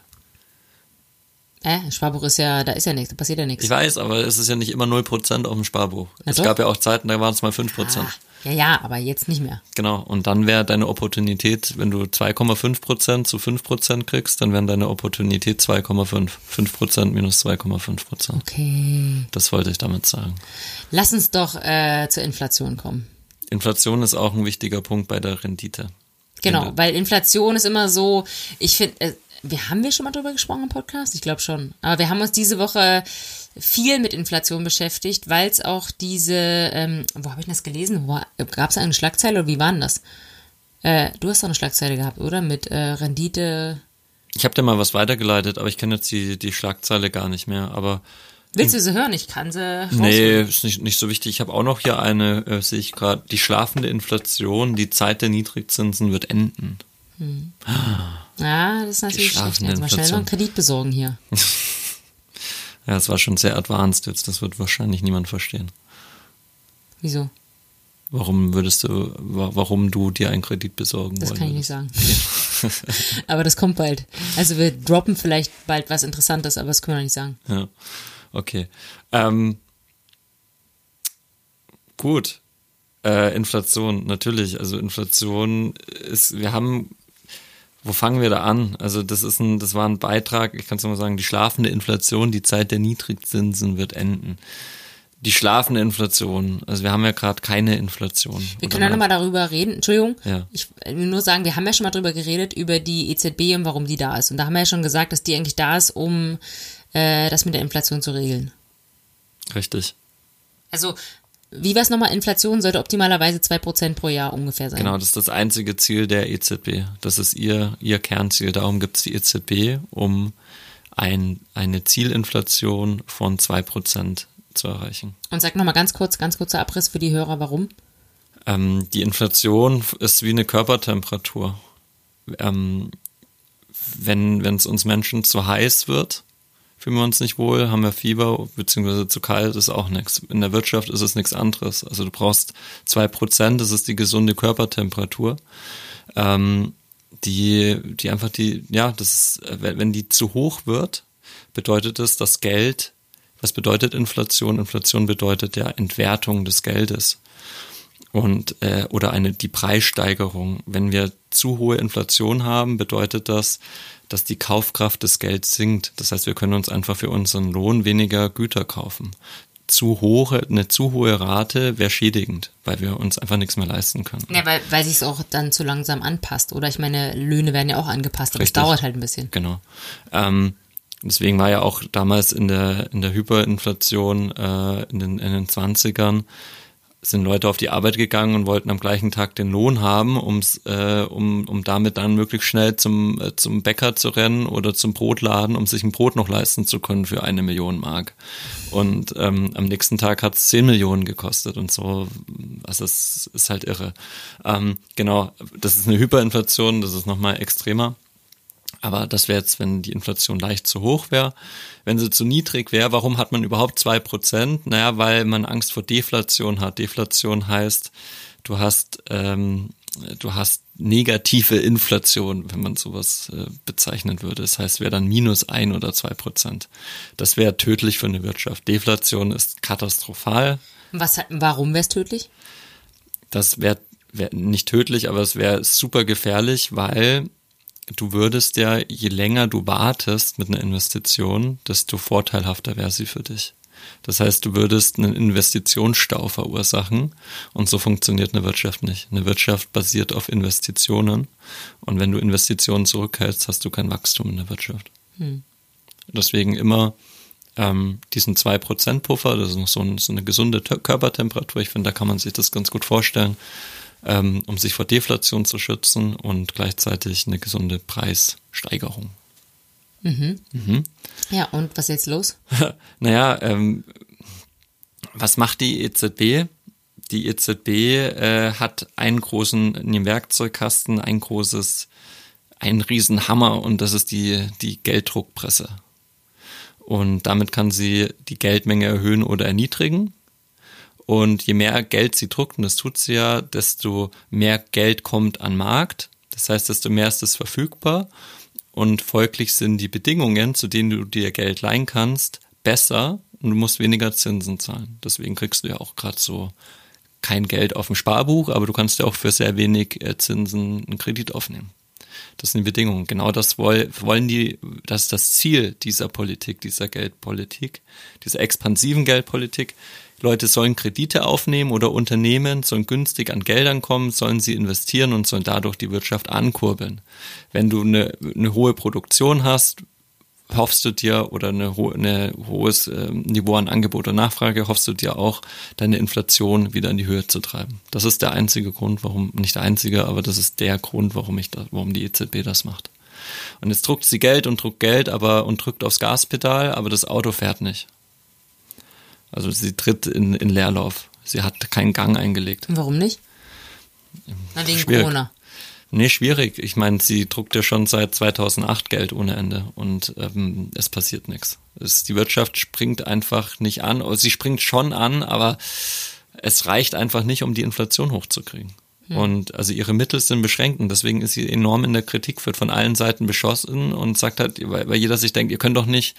Äh, Sparbuch ist ja, da ist ja nichts, da passiert ja nichts. Ich weiß, aber es ist ja nicht immer 0% auf dem Sparbuch. Na es doch. gab ja auch Zeiten, da waren es mal 5%. Ah, ja, ja, aber jetzt nicht mehr. Genau. Und dann wäre deine Opportunität, wenn du 2,5% zu 5% kriegst, dann wären deine Opportunität 2,5. 5% minus 2,5%. Okay. Das wollte ich damit sagen. Lass uns doch äh, zur Inflation kommen. Inflation ist auch ein wichtiger Punkt bei der Rendite. Genau, weil Inflation ist immer so, ich finde, äh, wir haben wir schon mal drüber gesprochen im Podcast? Ich glaube schon. Aber wir haben uns diese Woche viel mit Inflation beschäftigt, weil es auch diese, ähm, wo habe ich das gelesen? Gab es eine Schlagzeile oder wie war denn das? Äh, du hast doch eine Schlagzeile gehabt, oder? Mit äh, Rendite. Ich habe dir mal was weitergeleitet, aber ich kenne jetzt die, die Schlagzeile gar nicht mehr. Aber Willst du sie hören? Ich kann sie. Nee, ist nicht, nicht so wichtig. Ich habe auch noch hier eine, äh, sehe ich gerade, die schlafende Inflation, die Zeit der Niedrigzinsen wird enden. Hm. Ja, das ist natürlich schlecht. Jetzt mal schnell noch einen Kredit besorgen hier. *laughs* ja, es war schon sehr advanced jetzt. Das wird wahrscheinlich niemand verstehen. Wieso? Warum würdest du, warum du dir einen Kredit besorgen Das kann ich nicht sagen. *laughs* aber das kommt bald. Also wir droppen vielleicht bald was Interessantes, aber das können wir noch nicht sagen. Ja, okay. Ähm, gut. Äh, Inflation, natürlich. Also Inflation ist, wir haben, wo fangen wir da an? Also das ist ein, das war ein Beitrag, ich kann es mal sagen, die schlafende Inflation, die Zeit der Niedrigzinsen wird enden die schlafende Inflation. Also wir haben ja gerade keine Inflation. Wir können ja nochmal darüber reden. Entschuldigung. Ja. Ich will nur sagen, wir haben ja schon mal darüber geredet, über die EZB und warum die da ist. Und da haben wir ja schon gesagt, dass die eigentlich da ist, um äh, das mit der Inflation zu regeln. Richtig. Also, wie war es nochmal? Inflation sollte optimalerweise 2% pro Jahr ungefähr sein. Genau, das ist das einzige Ziel der EZB. Das ist ihr, ihr Kernziel. Darum gibt es die EZB, um ein, eine Zielinflation von 2% zu erreichen. Und sag nochmal ganz kurz, ganz kurzer Abriss für die Hörer, warum? Ähm, die Inflation ist wie eine Körpertemperatur. Ähm, wenn es uns Menschen zu heiß wird, fühlen wir uns nicht wohl, haben wir Fieber, beziehungsweise zu kalt ist auch nichts. In der Wirtschaft ist es nichts anderes. Also du brauchst zwei Prozent, das ist die gesunde Körpertemperatur. Ähm, die, die einfach die, ja, das ist, wenn die zu hoch wird, bedeutet es, dass Geld was bedeutet Inflation? Inflation bedeutet ja Entwertung des Geldes und äh, oder eine die Preissteigerung. Wenn wir zu hohe Inflation haben, bedeutet das, dass die Kaufkraft des Geldes sinkt. Das heißt, wir können uns einfach für unseren Lohn weniger Güter kaufen. Zu hohe, eine zu hohe Rate wäre schädigend, weil wir uns einfach nichts mehr leisten können. Ja, weil, weil sich es auch dann zu langsam anpasst. Oder ich meine, Löhne werden ja auch angepasst, aber es dauert halt ein bisschen. Genau. Ähm, Deswegen war ja auch damals in der, in der Hyperinflation äh, in, den, in den 20ern sind Leute auf die Arbeit gegangen und wollten am gleichen Tag den Lohn haben, um's, äh, um, um damit dann möglichst schnell zum, äh, zum Bäcker zu rennen oder zum Brotladen, um sich ein Brot noch leisten zu können für eine Million Mark. Und ähm, am nächsten Tag hat es 10 Millionen gekostet und so. Also es ist halt irre. Ähm, genau, das ist eine Hyperinflation, das ist nochmal extremer. Aber das wäre jetzt, wenn die Inflation leicht zu hoch wäre. Wenn sie zu niedrig wäre, warum hat man überhaupt zwei Prozent? Naja, weil man Angst vor Deflation hat. Deflation heißt, du hast, ähm, du hast negative Inflation, wenn man sowas äh, bezeichnen würde. Das heißt, wäre dann minus ein oder zwei Prozent. Das wäre tödlich für eine Wirtschaft. Deflation ist katastrophal. Was, warum wäre es tödlich? Das wäre wär nicht tödlich, aber es wäre super gefährlich, weil du würdest ja, je länger du wartest mit einer Investition, desto vorteilhafter wäre sie für dich. Das heißt, du würdest einen Investitionsstau verursachen und so funktioniert eine Wirtschaft nicht. Eine Wirtschaft basiert auf Investitionen und wenn du Investitionen zurückhältst, hast du kein Wachstum in der Wirtschaft. Hm. Deswegen immer ähm, diesen 2%-Puffer, das ist noch so, ein, so eine gesunde Körpertemperatur. Ich finde, da kann man sich das ganz gut vorstellen ähm, um sich vor Deflation zu schützen und gleichzeitig eine gesunde Preissteigerung. Mhm. Mhm. Ja, und was ist jetzt los? *laughs* naja, ähm, was macht die EZB? Die EZB äh, hat einen großen, in dem Werkzeugkasten ein großes, einen riesen Hammer und das ist die, die Gelddruckpresse. Und damit kann sie die Geldmenge erhöhen oder erniedrigen. Und je mehr Geld sie druckt, und das tut sie ja, desto mehr Geld kommt an Markt. Das heißt, desto mehr ist es verfügbar. Und folglich sind die Bedingungen, zu denen du dir Geld leihen kannst, besser und du musst weniger Zinsen zahlen. Deswegen kriegst du ja auch gerade so kein Geld auf dem Sparbuch, aber du kannst ja auch für sehr wenig äh, Zinsen einen Kredit aufnehmen. Das sind die Bedingungen. Genau das wollen die, das ist das Ziel dieser Politik, dieser Geldpolitik, dieser expansiven Geldpolitik, Leute sollen Kredite aufnehmen oder Unternehmen sollen günstig an Geldern kommen, sollen sie investieren und sollen dadurch die Wirtschaft ankurbeln. Wenn du eine, eine hohe Produktion hast, hoffst du dir oder eine, ho hohes äh, Niveau an Angebot und Nachfrage, hoffst du dir auch, deine Inflation wieder in die Höhe zu treiben. Das ist der einzige Grund, warum, nicht der einzige, aber das ist der Grund, warum ich da, warum die EZB das macht. Und jetzt druckt sie Geld und druckt Geld, aber und drückt aufs Gaspedal, aber das Auto fährt nicht. Also sie tritt in, in Leerlauf. Sie hat keinen Gang eingelegt. Warum nicht? Na, wegen Schwierig. Corona. Nee, schwierig. Ich meine, sie druckt ja schon seit 2008 Geld ohne Ende und ähm, es passiert nichts. die Wirtschaft springt einfach nicht an. Sie springt schon an, aber es reicht einfach nicht, um die Inflation hochzukriegen. Hm. Und also ihre Mittel sind beschränkt und deswegen ist sie enorm in der Kritik, wird von allen Seiten beschossen und sagt halt, weil, weil jeder sich denkt, ihr könnt doch nicht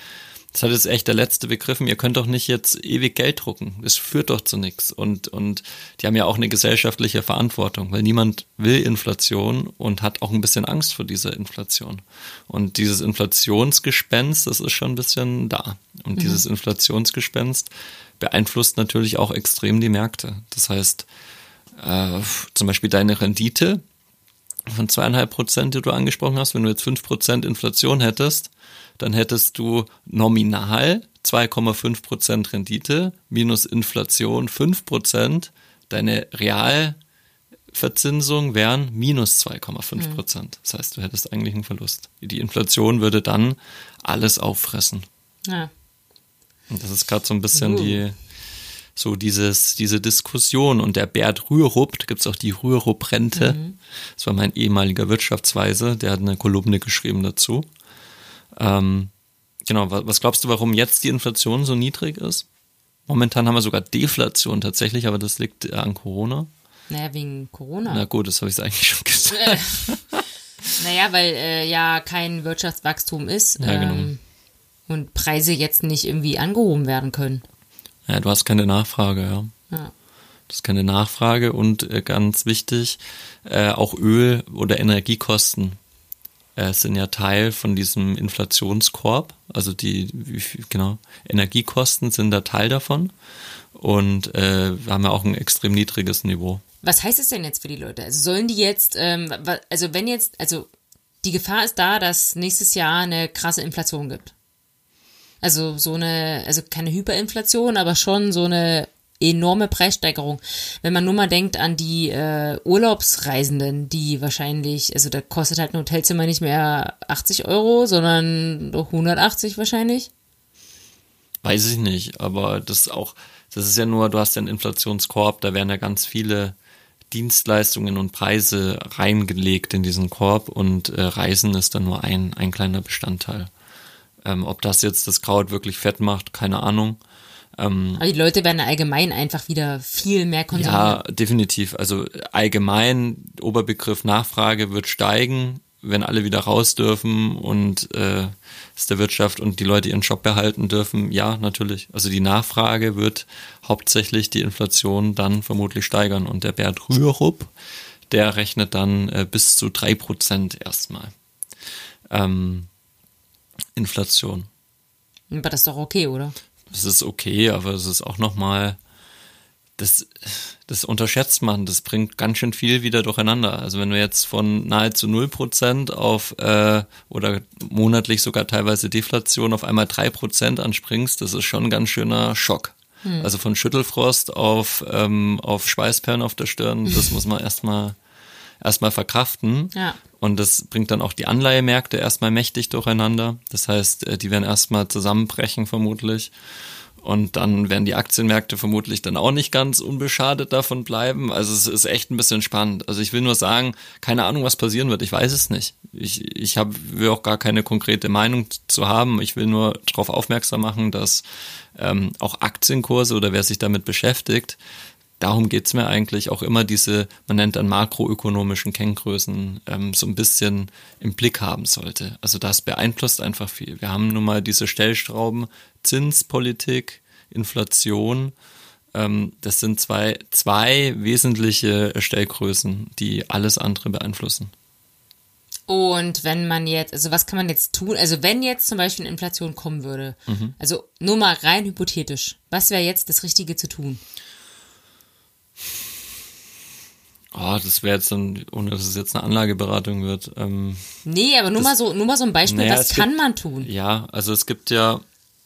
das hat jetzt echt der letzte begriffen, ihr könnt doch nicht jetzt ewig Geld drucken. Das führt doch zu nichts. Und, und die haben ja auch eine gesellschaftliche Verantwortung, weil niemand will Inflation und hat auch ein bisschen Angst vor dieser Inflation. Und dieses Inflationsgespenst, das ist schon ein bisschen da. Und mhm. dieses Inflationsgespenst beeinflusst natürlich auch extrem die Märkte. Das heißt, äh, zum Beispiel deine Rendite von zweieinhalb Prozent, die du angesprochen hast, wenn du jetzt fünf Prozent Inflation hättest, dann hättest du nominal 2,5 Prozent Rendite minus Inflation 5 Prozent. Deine Realverzinsung wären minus 2,5 Prozent. Mhm. Das heißt, du hättest eigentlich einen Verlust. Die Inflation würde dann alles auffressen. Ja. Und das ist gerade so ein bisschen uh. die, so dieses, diese Diskussion. Und der Bert Rührup, da gibt es auch die Rührup-Rente. Mhm. Das war mein ehemaliger Wirtschaftsweise, der hat eine Kolumne geschrieben dazu. Ähm, genau, was glaubst du, warum jetzt die Inflation so niedrig ist? Momentan haben wir sogar Deflation tatsächlich, aber das liegt äh, an Corona. Naja, wegen Corona. Na gut, das habe ich eigentlich schon gesagt. *laughs* naja, weil äh, ja kein Wirtschaftswachstum ist ja, genau. ähm, und Preise jetzt nicht irgendwie angehoben werden können. Ja, du hast keine Nachfrage, ja. ja. Das ist keine Nachfrage und äh, ganz wichtig, äh, auch Öl- oder Energiekosten äh, sind ja Teil von diesem Inflationskorb. Also die, viel, genau, Energiekosten sind da Teil davon. Und äh, wir haben ja auch ein extrem niedriges Niveau. Was heißt es denn jetzt für die Leute? Also sollen die jetzt, ähm, also wenn jetzt, also die Gefahr ist da, dass nächstes Jahr eine krasse Inflation gibt. Also so eine, also keine Hyperinflation, aber schon so eine enorme Preissteigerung. Wenn man nur mal denkt an die äh, Urlaubsreisenden, die wahrscheinlich, also da kostet halt ein Hotelzimmer nicht mehr 80 Euro, sondern 180 wahrscheinlich. Weiß ich nicht, aber das ist auch, das ist ja nur, du hast ja einen Inflationskorb, da werden ja ganz viele Dienstleistungen und Preise reingelegt in diesen Korb und äh, Reisen ist dann nur ein, ein kleiner Bestandteil. Ähm, ob das jetzt das Kraut wirklich fett macht, keine Ahnung. Ähm, Aber die Leute werden allgemein einfach wieder viel mehr konsumieren. Ja, definitiv. Also allgemein, Oberbegriff Nachfrage wird steigen, wenn alle wieder raus dürfen und äh, es der Wirtschaft und die Leute ihren Job behalten dürfen. Ja, natürlich. Also die Nachfrage wird hauptsächlich die Inflation dann vermutlich steigern. Und der Bert Rührup, der rechnet dann äh, bis zu drei Prozent erstmal. Ähm, Inflation. Aber das ist doch okay, oder? Das ist okay, aber es ist auch nochmal, das, das unterschätzt man, das bringt ganz schön viel wieder durcheinander. Also wenn du jetzt von nahezu 0% auf äh, oder monatlich sogar teilweise Deflation auf einmal 3% anspringst, das ist schon ein ganz schöner Schock. Hm. Also von Schüttelfrost auf, ähm, auf Schweißperlen auf der Stirn, das *laughs* muss man erstmal erstmal verkraften. Ja. Und das bringt dann auch die Anleihemärkte erstmal mächtig durcheinander. Das heißt, äh, die werden erstmal zusammenbrechen vermutlich. Und dann werden die Aktienmärkte vermutlich dann auch nicht ganz unbeschadet davon bleiben. Also es ist echt ein bisschen spannend. Also ich will nur sagen, keine Ahnung, was passieren wird. Ich weiß es nicht. Ich, ich hab, will auch gar keine konkrete Meinung zu haben. Ich will nur darauf aufmerksam machen, dass ähm, auch Aktienkurse oder wer sich damit beschäftigt, darum geht's mir eigentlich auch immer diese, man nennt dann makroökonomischen Kenngrößen, ähm, so ein bisschen im Blick haben sollte. Also das beeinflusst einfach viel. Wir haben nun mal diese Stellstrauben Zinspolitik, Inflation. Ähm, das sind zwei, zwei wesentliche Stellgrößen, die alles andere beeinflussen. Und wenn man jetzt, also was kann man jetzt tun? Also wenn jetzt zum Beispiel eine Inflation kommen würde, also nur mal rein hypothetisch, was wäre jetzt das Richtige zu tun? Oh, das wäre jetzt dann, ohne dass es jetzt eine Anlageberatung wird. Ähm, Nee, aber nur mal so, nur mal so ein Beispiel, Naja, was kann gibt- man tun? ja, also es gibt ja,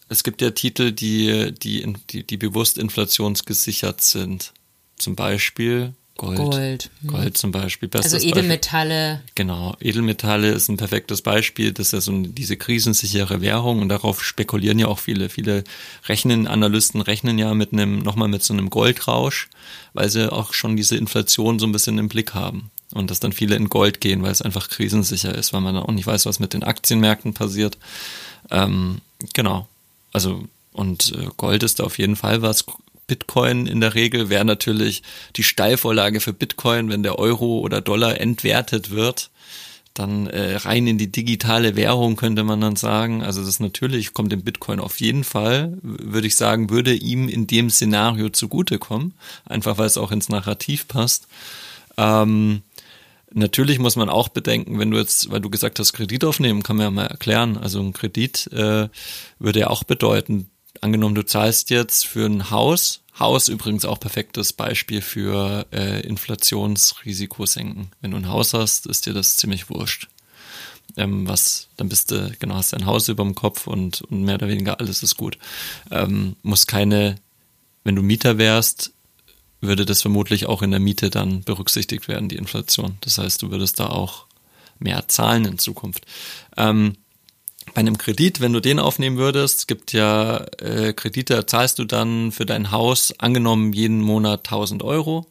es gibt ja Titel, die, die, die, die bewusst inflationsgesichert sind. Zum Beispiel Gold. Gold. Gold zum Beispiel. Bestes Also Beispiel. Edelmetalle. Genau, Edelmetalle ist ein perfektes Beispiel. Das ist ja so diese krisensichere Währung und darauf spekulieren ja auch viele. Viele rechnen, Analysten rechnen ja mit einem, nochmal mit so einem Goldrausch, weil sie auch schon diese Inflation so ein bisschen im Blick haben. Und dass dann viele in Gold gehen, weil es einfach krisensicher ist, weil man dann auch nicht weiß, was mit den Aktienmärkten passiert. Ähm, genau. Also, und äh, Gold ist da auf jeden Fall was. Bitcoin in der Regel wäre natürlich die Steilvorlage für Bitcoin, wenn der Euro oder Dollar entwertet wird, dann äh, rein in die digitale Währung könnte man dann sagen. Also das natürlich kommt dem Bitcoin auf jeden Fall, würde ich sagen, würde ihm in dem Szenario zugutekommen, einfach weil es auch ins Narrativ passt. Ähm, Natürlich muss man auch bedenken, wenn du jetzt, weil du gesagt hast, Kredit aufnehmen, kann man ja mal erklären. Also ein Kredit äh, würde ja auch bedeuten, angenommen, du zahlst jetzt für ein Haus, Haus übrigens auch perfektes Beispiel für äh, Inflationsrisiko senken. Wenn du ein Haus hast, ist dir das ziemlich wurscht. Ähm, was, dann bist du, genau, hast dein Haus über dem Kopf und, und mehr oder weniger alles ist gut. Ähm, muss keine, wenn du Mieter wärst, würde das vermutlich auch in der Miete dann berücksichtigt werden, die Inflation. Das heißt, du würdest da auch mehr zahlen in Zukunft. Ähm, bei einem Kredit, wenn du den aufnehmen würdest, es gibt ja äh, Kredite, da zahlst du dann für dein Haus angenommen jeden Monat 1000 Euro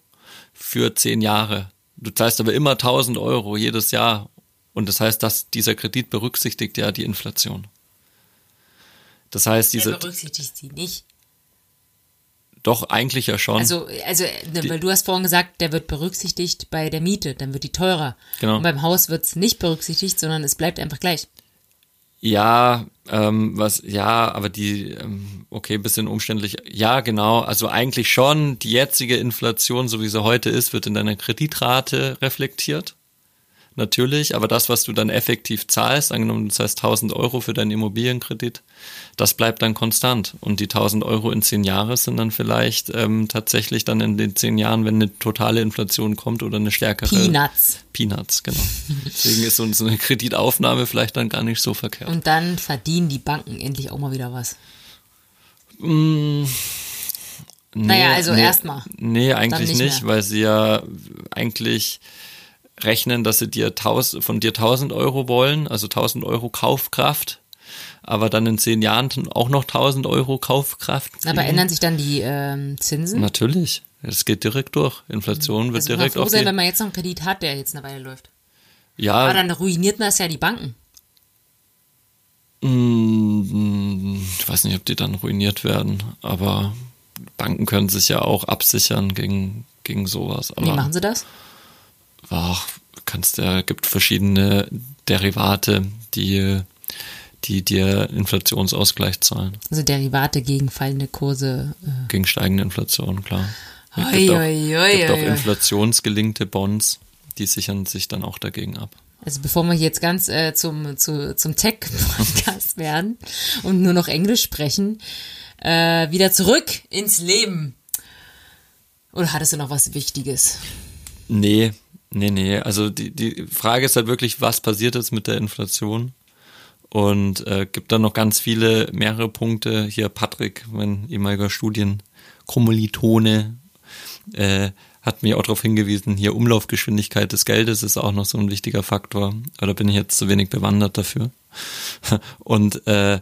für zehn Jahre. Du zahlst aber immer 1000 Euro jedes Jahr. Und das heißt, dass dieser Kredit berücksichtigt ja die Inflation. Das heißt, diese, berücksichtigt sie nicht. doch eigentlich ja schon. Also, also, ne, weil du hast vorhin gesagt, der wird berücksichtigt bei der Miete, dann wird die teurer. Genau. Und beim Haus wird es nicht berücksichtigt, sondern es bleibt einfach gleich. Ja, ähm, was, ja, aber die, ähm, okay, bisschen umständlich. Ja, genau. Also eigentlich schon, die jetzige Inflation, so wie sie heute ist, wird in deiner Kreditrate reflektiert. Natürlich, aber das, was du dann effektiv zahlst, angenommen du zahlst 1000 Euro für deinen Immobilienkredit, das bleibt dann konstant. Und die 1000 Euro in zehn Jahre sind dann vielleicht ähm, tatsächlich dann in den zehn Jahren, wenn eine totale Inflation kommt oder eine stärkere. Peanuts. Peanuts, genau. *laughs* Deswegen ist so eine Kreditaufnahme vielleicht dann gar nicht so verkehrt. Und dann verdienen die Banken endlich auch mal wieder was. Nee, Naja, also erstmal. Nee, eigentlich nicht nicht, mehr. weil sie ja eigentlich rechnen, dass sie dir taus von dir 1000 Euro wollen, also 1000 Euro Kaufkraft, aber dann in zehn Jahren auch noch 1000 Euro Kaufkraft. Kriegen. Aber ändern sich dann die ähm, Zinsen? Natürlich, es geht direkt durch. Inflation wird also muss man direkt froh sein, wenn man jetzt noch einen Kredit hat, der jetzt eine Weile läuft. Aber ja, dann ruiniert man es ja die Banken. ich weiß nicht, ob die dann ruiniert werden, aber Banken können sich ja auch absichern gegen gegen sowas. Aber Wie machen sie das? Ach, kannst ja, gibt verschiedene Derivate, die, die dir Inflationsausgleich zahlen. Also Derivate gegen fallende Kurse. Äh. Gegen steigende Inflation, klar. Es gibt auch, oi, gibt oi, inflationsgelinkte Bonds, die sichern sich dann auch dagegen ab. Also bevor wir jetzt ganz äh, zum, zu, zum Tech-Podcast *laughs* werden und nur noch Englisch sprechen, äh, wieder zurück ins Leben. Oder hattest du noch was Wichtiges? Nee, nee, nee. Also die, die Frage ist halt wirklich, was passiert jetzt mit der Inflation? Und äh, gibt dann noch ganz viele, mehrere Punkte. Hier Patrick, mein ehemaliger Studienkommilitone, äh, hat mir auch darauf hingewiesen, hier Umlaufgeschwindigkeit des Geldes ist auch noch so ein wichtiger Faktor. Aber da bin ich jetzt zu wenig bewandert dafür. *laughs* Und äh,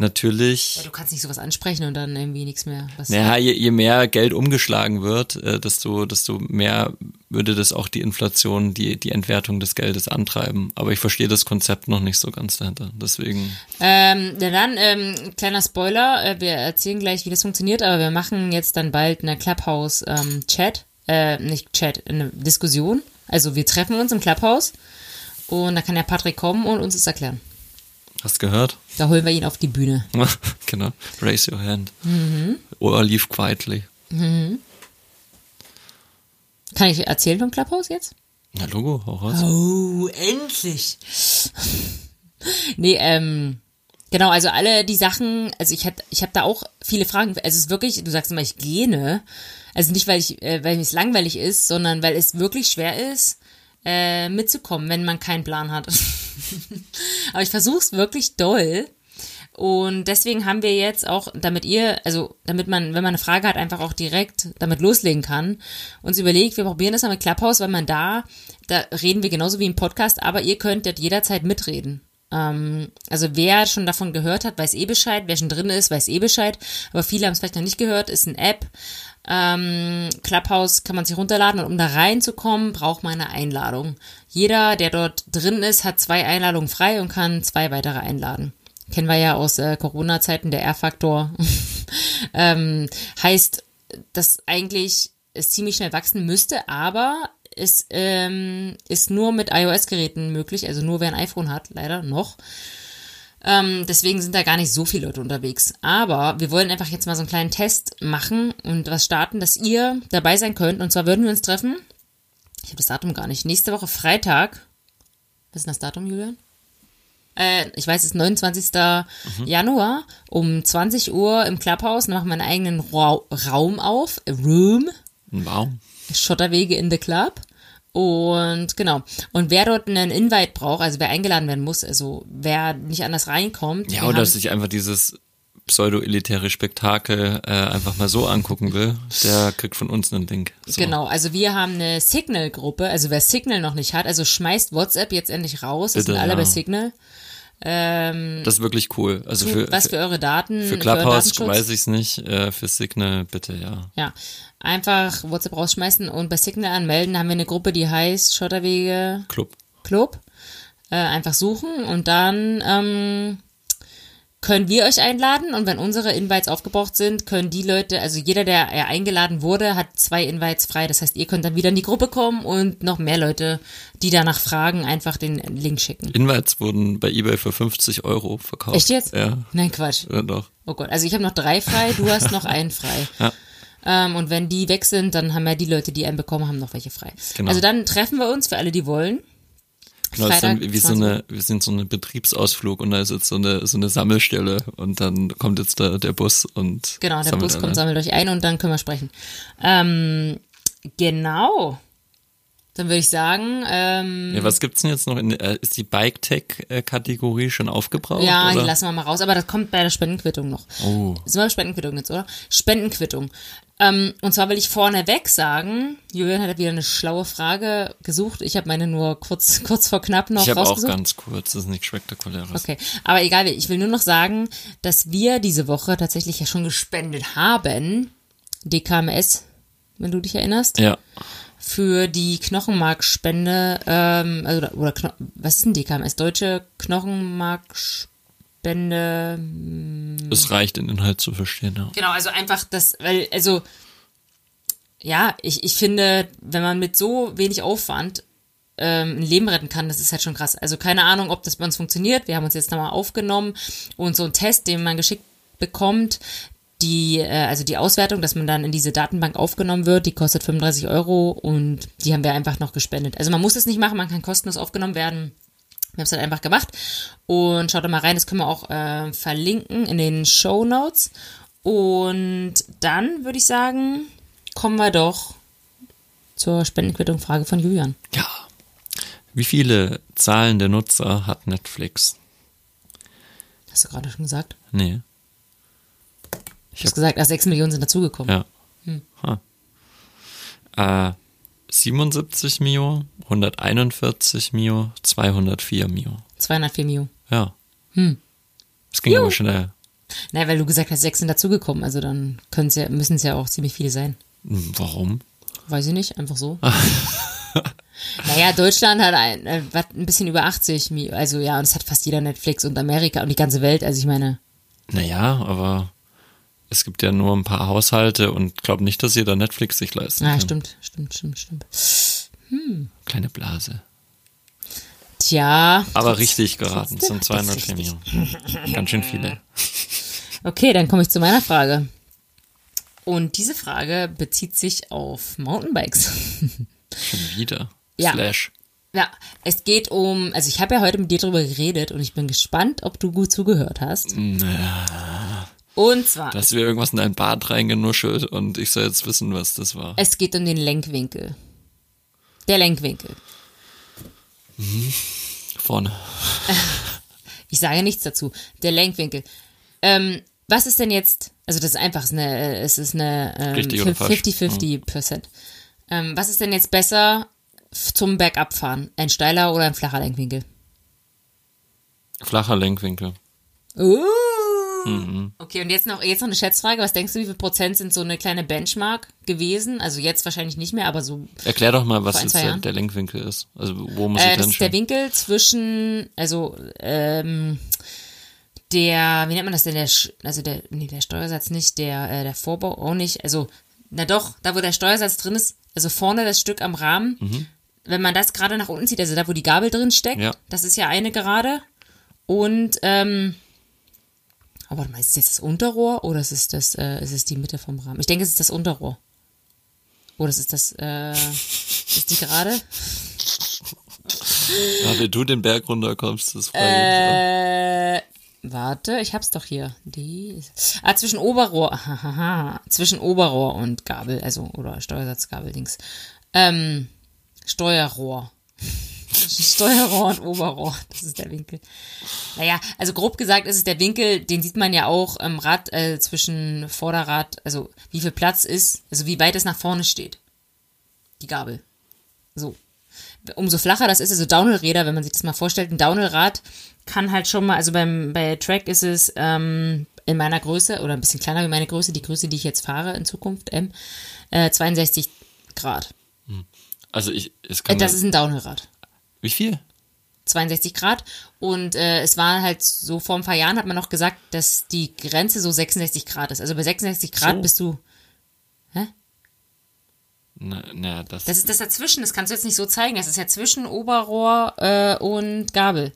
natürlich. Ja, du kannst nicht sowas ansprechen und dann irgendwie nichts mehr. Was Naja, je, je mehr Geld umgeschlagen wird, äh, desto, desto mehr würde das auch die Inflation, die, die Entwertung des Geldes antreiben. Aber ich verstehe das Konzept noch nicht so ganz dahinter. Deswegen, Ähm, na dann, ähm, kleiner Spoiler, äh, wir erzählen gleich, wie das funktioniert, aber wir machen jetzt dann bald eine Clubhouse-Chat, äh, nicht Chat, eine Diskussion. Also wir treffen uns im Clubhouse und da kann der Patrick kommen und uns das erklären. hast gehört? Da holen wir ihn auf die Bühne. *laughs* genau. Raise your hand. Or leave quietly. Kann ich erzählen vom Clubhouse jetzt? Na, Logo, hau raus. Oh, endlich. nee, ähm, genau, also alle die Sachen, also ich hab, ich habe da auch viele Fragen. Also es ist wirklich, du sagst immer, ich gähne. Also nicht, weil ich, äh, weil es langweilig ist, sondern weil es wirklich schwer ist, äh, mitzukommen, wenn man keinen Plan hat. *laughs* *laughs* Aber ich versuche es wirklich doll. Und deswegen haben wir jetzt auch, damit ihr, also damit man, wenn man eine Frage hat, einfach auch direkt damit loslegen kann, uns überlegt, wir probieren das mal mit Clubhouse, weil man da, da reden wir genauso wie im Podcast, aber ihr könnt jederzeit mitreden. Ähm, also wer schon davon gehört hat, weiß eh Bescheid, wer schon drin ist, weiß eh Bescheid, aber viele haben es vielleicht noch nicht gehört, ist eine App. Ähm, Clubhouse kann man sich runterladen. Und um da reinzukommen, braucht man eine Einladung. Jeder, der dort drin ist, hat zwei Einladungen frei und kann zwei weitere einladen. Kennen wir ja aus äh, Corona-Zeiten, der R-Faktor, *laughs* ähm, heißt, dass eigentlich es ziemlich schnell wachsen müsste, aber es ähm, ist nur mit iOS-Geräten möglich, also nur wer ein iPhone hat, leider noch. Ähm, deswegen sind da gar nicht so viele Leute unterwegs. Aber wir wollen einfach jetzt mal so einen kleinen Test machen und was starten, dass ihr dabei sein könnt. Und zwar würden wir uns treffen. Ich habe das Datum gar nicht. Nächste Woche Freitag. Was ist denn das Datum, Julian? äh, ich weiß, es ist 29. Mhm. Januar um 20 Uhr im Clubhouse. Dann machen wir einen eigenen Ra Raum auf. Room. Wow. Schotterwege in the Club. Und genau. Und wer dort einen Invite braucht, also wer eingeladen werden muss, also wer nicht anders reinkommt. Ja, oder sich einfach dieses pseudo-elitäre Spektakel äh, einfach mal so angucken will, der kriegt von uns einen Link. So. Genau, also wir haben eine Signal-Gruppe, also wer Signal noch nicht hat, also schmeißt WhatsApp jetzt endlich raus, das Bitte, sind alle ja. bei Signal. Ähm, das ist wirklich cool. Also zu, für, was für eure Daten. Für Clubhouse für weiß ich es nicht, äh, für Signal bitte, ja. Ja, einfach WhatsApp rausschmeißen und bei Signal anmelden. haben wir eine Gruppe, die heißt Schotterwege Club. Club. Äh, einfach suchen und dann ähm, können wir euch einladen und wenn unsere Invites aufgebraucht sind, können die Leute, also jeder, der eingeladen wurde, hat zwei Invites frei. Das heißt, ihr könnt dann wieder in die Gruppe kommen und noch mehr Leute, die danach fragen, einfach den Link schicken. Invites wurden bei eBay für 50 Euro verkauft. Echt jetzt? Ja. Nein, Quatsch. Ja, doch. Oh Gott, also ich habe noch drei frei, du hast noch einen frei. *laughs* Ja. Ähm, und wenn die weg sind, dann haben ja die Leute, die einen bekommen haben, noch welche frei. Genau. Also dann treffen wir uns für alle, die wollen. Genau, Freitag, sind, wie so eine, wir sind so eine Betriebsausflug und da ist jetzt so eine, so eine Sammelstelle und dann kommt jetzt der, der Bus und. Genau, der Bus alle. kommt, sammelt euch ein und dann können wir sprechen. Ähm, genau. Dann würde ich sagen. Ähm, ja, was gibt's denn jetzt noch? In, äh, ist die Bike-Tech-Kategorie schon aufgebraucht? Ja, oder? die lassen wir mal raus, aber das kommt bei der Spendenquittung noch. Oh. Sind wir Spendenquittung jetzt, oder? Spendenquittung. Ähm, und zwar will ich vorneweg sagen, Julian hat wieder eine schlaue Frage gesucht. Ich habe meine nur kurz, *laughs* kurz vor knapp noch ich rausgesucht. Ich habe auch ganz kurz, das ist nichts Spektakuläres. Okay, aber egal, ich will nur noch sagen, dass wir diese Woche tatsächlich ja schon gespendet haben. DKMS, wenn du dich erinnerst. Ja für die Knochenmarkspende, ähm, also, oder Kno was ist denn DKMS? Deutsche Knochenmarkspende. Es reicht, den Inhalt zu verstehen, ja. Genau, also einfach das, weil, also, ja, ich, ich finde, wenn man mit so wenig Aufwand ähm, ein Leben retten kann, das ist halt schon krass. Also keine Ahnung, ob das bei uns funktioniert. Wir haben uns jetzt nochmal aufgenommen und so ein Test, den man geschickt bekommt, die, äh, also die Auswertung, dass man dann in diese Datenbank aufgenommen wird, die kostet 35 Euro und die haben wir einfach noch gespendet. Also man muss es nicht machen, man kann kostenlos aufgenommen werden. Wir haben es halt einfach gemacht und schaut da mal rein, das können wir auch äh, verlinken in den Show Notes. Und dann würde ich sagen, kommen wir doch zur Spendenquittung Frage von Julian. Ja. Wie viele zahlende Nutzer hat Netflix? Hast du gerade schon gesagt? Nee. Ich habe gesagt, ach, 6 Millionen sind dazugekommen. Ja. Hm. Äh, 77 Mio, 141 Mio, 204 Mio. 204 Mio. Ja. Hm. Das ging Juh. aber schnell. Naja, weil du gesagt hast, sechs sind dazugekommen. Also dann ja, müssen es ja auch ziemlich viele sein. Hm, warum? Weiß ich nicht, einfach so. *laughs* naja, Deutschland hat ein, äh, ein bisschen über 80 Mio. Also ja, und es hat fast jeder Netflix und Amerika und die ganze Welt. Also ich meine. Naja, aber es gibt ja nur ein paar Haushalte und glaube nicht, dass jeder Netflix sich leisten ah, kann. Ja, stimmt, stimmt, stimmt, stimmt. Hm. Kleine Blase. Tja. Aber richtig geraten, es sind 204 Millionen. Ganz schön viele. Okay, dann komme ich zu meiner Frage. Und diese Frage bezieht sich auf Mountainbikes. Schon wieder. *laughs* Ja. Slash. Ja, es geht um, also ich habe ja heute mit dir drüber geredet und ich bin gespannt, ob du gut zugehört hast. Und zwar, Da hast du mir irgendwas in dein Bart reingenuschelt und ich soll jetzt wissen, was das war. es geht um den Lenkwinkel. Der Lenkwinkel. Vorne. *laughs* Ich sage nichts dazu. Der Lenkwinkel. Ähm, was ist denn jetzt, also das ist einfach es ist eine, äh, es ist eine ähm, Richtig oder falsch? 50-50 Prozent. Ähm, was ist denn jetzt besser zum Bergabfahren? Ein steiler oder ein flacher Lenkwinkel? Flacher Lenkwinkel. Uh. Mhm. Okay, und jetzt noch, jetzt noch eine Schätzfrage. Was denkst du, wie viel Prozent sind so eine kleine Benchmark gewesen? Also jetzt wahrscheinlich nicht mehr, aber so. Erklär doch mal, was jetzt der, Lenkwinkel ist. Also wo muss Äh, ich das denn ist der? Winkel zwischen, also, ähm, der, wie nennt man das denn, der, also der, nee, der Steuersatz nicht, der, äh, der Vorbau auch nicht, also, na doch, da wo der Steuersatz drin ist, also vorne das Stück am Rahmen, wenn man das gerade nach unten zieht, also da wo die Gabel drin steckt, Mhm. Ja. das ist ja eine gerade und, ähm, oh, warte mal, ist es jetzt das Unterrohr oder ist es das, äh, ist es die Mitte vom Rahmen? Ich denke, es ist das Unterrohr. Oder ist es das, äh, ist die gerade? *laughs* Ja, wie du den Berg runterkommst, das frage ich. Äh, warte, ich hab's doch hier. Die ist, ah, zwischen Oberrohr, *laughs* hahaha, zwischen Oberrohr und Gabel, also, oder Steuersatzgabeldings. Ähm, Steuerrohr. Steuerrohr und Oberrohr, das ist der Winkel. Naja, also grob gesagt ist es der Winkel, den sieht man ja auch im Rad äh, zwischen Vorderrad, also wie viel Platz ist, also wie weit es nach vorne steht. Die Gabel. So. Umso flacher das ist, also Downhill-Räder, wenn man sich das mal vorstellt, ein Downhill-Rad kann halt schon mal, also beim, bei Track ist es ähm, in meiner Größe oder ein bisschen kleiner wie meine Größe, die Größe, die ich jetzt fahre in Zukunft, M, äh, 62 Grad. Also ich, es Äh, kann das ja- ist ein Downhill-Rad. Wie viel? 62 Grad. Und äh, es war halt so vor ein paar Jahren hat man noch gesagt, dass die Grenze so 66 Grad ist. Also bei 66 Grad So. bist du. Na, na das, Das ist das dazwischen, das kannst du jetzt nicht so zeigen. Das ist ja zwischen Oberrohr äh, und Gabel.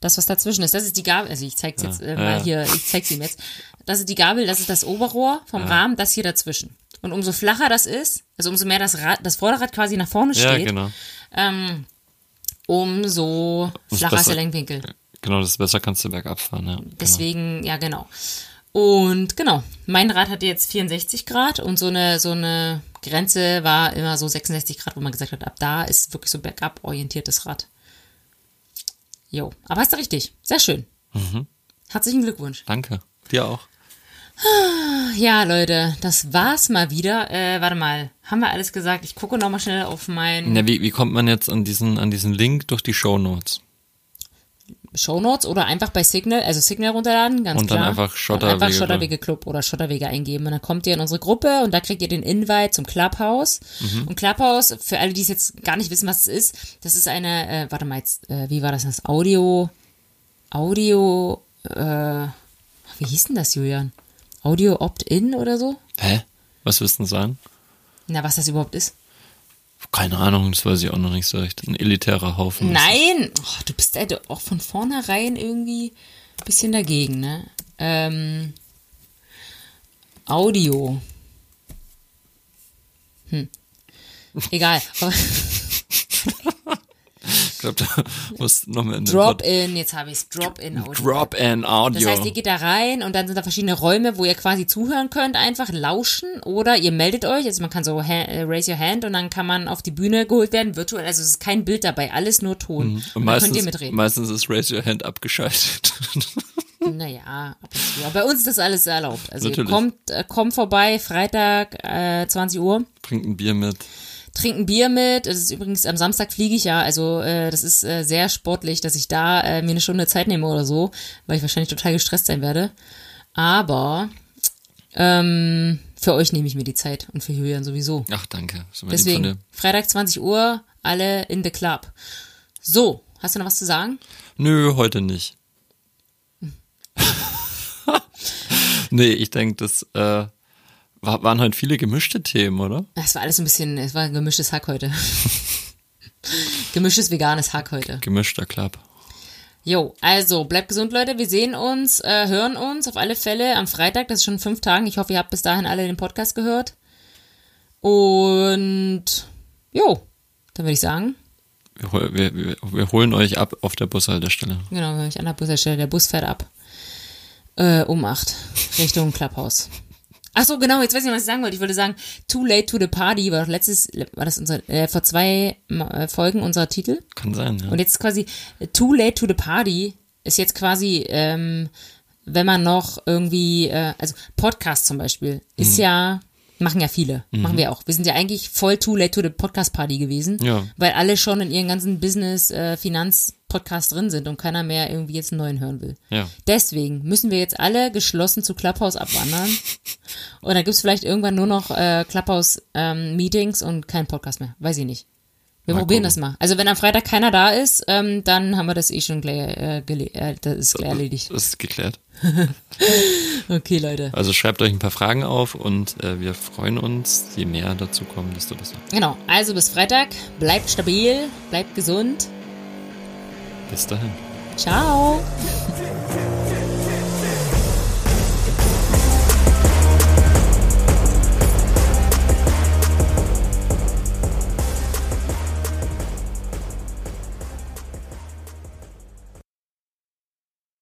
Das, was dazwischen ist, das ist die Gabel. Also ich zeig's jetzt äh, mal Ja. hier, ich zeig's ihm jetzt. Das ist die Gabel, das ist das Oberrohr vom Rahmen, das hier dazwischen. Und umso flacher das ist, also umso mehr das Rad, das Vorderrad quasi nach vorne ja, steht, genau. ähm, umso flacher ist der. Lenkwinkel. Genau, das ist besser kannst du bergab fahren, ja. Genau. Deswegen, ja, genau. Und genau, mein Rad hatte jetzt 64 Grad und so eine, so eine Grenze war immer so 66 Grad, wo man gesagt hat, ab da ist wirklich so bergab orientiertes Rad. Jo, aber hast du richtig. Sehr schön. Mhm. Herzlichen Glückwunsch. Danke. Dir auch. Ja, Leute, das war's mal wieder. Äh, warte mal, haben wir alles gesagt? Ich gucke noch mal schnell auf mein Na, wie, wie kommt man jetzt an diesen, an diesen Link durch die Shownotes? Shownotes oder einfach bei Signal, also Signal runterladen, ganz Und dann klar. einfach Und Schotterwege einfach Schotterwege Club oder Schotterwege eingeben. Und dann kommt ihr in unsere Gruppe und da kriegt ihr den Invite zum Clubhouse. Mhm. Und Clubhouse, für alle, die es jetzt gar nicht wissen, was es ist, das ist eine, äh, warte mal jetzt, äh, wie war das, das Audio, Audio, äh, wie hieß denn das, Julian? Audio Opt-in oder so? Hä? Was willst du denn sagen? Na, was das überhaupt ist? Keine Ahnung, das weiß ich auch noch nicht so recht. Ein elitärer Haufen. Nein! Oh, du bist halt auch von vornherein irgendwie ein bisschen dagegen, ne? Ähm, Audio. Hm. Egal. *laughs* *laughs* Ich glaube, da *laughs* musst du noch mal in Drop-in, jetzt habe ich's. Drop-in-Audio. Drop-in Audio. Das heißt, ihr geht da rein und dann sind da verschiedene Räume, wo ihr quasi zuhören könnt, einfach lauschen oder ihr meldet euch. Also man kann so äh, raise your hand und dann kann man auf die Bühne geholt werden, virtuell. Also es ist kein Bild dabei, alles nur Ton. Mhm. Und Und, meistens, könnt ihr mitreden. meistens ist Raise Your Hand abgeschaltet. *laughs* Naja, bei uns ist das alles erlaubt. Also kommt, äh, kommt vorbei, Freitag, äh, 20 Uhr, Bringt ein Bier mit. Trinkt ein Bier mit. Das ist übrigens, am Samstag fliege ich ja, also äh, das ist äh, sehr sportlich, dass ich da äh, mir eine Stunde Zeit nehme oder so, weil ich wahrscheinlich total gestresst sein werde. Aber ähm, für euch nehme ich mir die Zeit und für Julian sowieso. Ach, danke. Deswegen. Freitag 20 Uhr, alle in the club. So, hast du noch was zu sagen? Nö, heute nicht. *laughs* nee, ich denke, das äh, war, waren heute viele gemischte Themen, oder? Es war alles ein bisschen, es war ein gemischtes Hack heute. *laughs* gemischtes veganes Hack heute. Gemischter Club. Jo, also bleibt gesund, Leute. Wir sehen uns, äh, hören uns auf alle Fälle am Freitag. Das ist schon fünf Tagen. Ich hoffe, ihr habt bis dahin alle den Podcast gehört. Und jo, dann würde ich sagen, Wir, wir, wir, wir holen euch ab auf der Bushaltestelle. Genau, wenn ich an der Bushaltestelle, der Bus fährt ab. Äh, um acht. Richtung Clubhouse. Ach so, genau, jetzt weiß ich nicht, was ich sagen wollte. Ich wollte sagen, Too Late to the Party war doch letztes, war das unser, äh, vor zwei äh, Folgen unser Titel. Kann sein, ja. Und jetzt quasi äh, Too Late to the Party ist jetzt quasi, ähm, wenn man noch irgendwie, äh, also Podcast zum Beispiel, ist Mhm. ja, machen ja viele, machen wir auch. Wir sind ja eigentlich voll Too Late to the Podcast Party gewesen, Ja. weil alle schon in ihren ganzen Business, äh, Finanz Podcast drin sind und keiner mehr irgendwie jetzt einen neuen hören will. ja. Deswegen müssen wir jetzt alle geschlossen zu Clubhouse abwandern. *laughs* und dann gibt's vielleicht irgendwann nur noch äh, Clubhouse-Meetings und kein Podcast mehr. Weiß ich nicht. Wir Mal probieren gucken. das mal. Also wenn am Freitag keiner da ist, ähm, dann haben wir das eh schon gleich, äh, äh, das ist gleich erledigt. Das ist geklärt. *laughs* Okay, Leute. Also schreibt euch ein paar Fragen auf und äh, wir freuen uns, je mehr dazu kommen, desto besser. Genau. Also bis Freitag. Bleibt stabil, bleibt gesund. Bis dahin. Ciao. *laughs*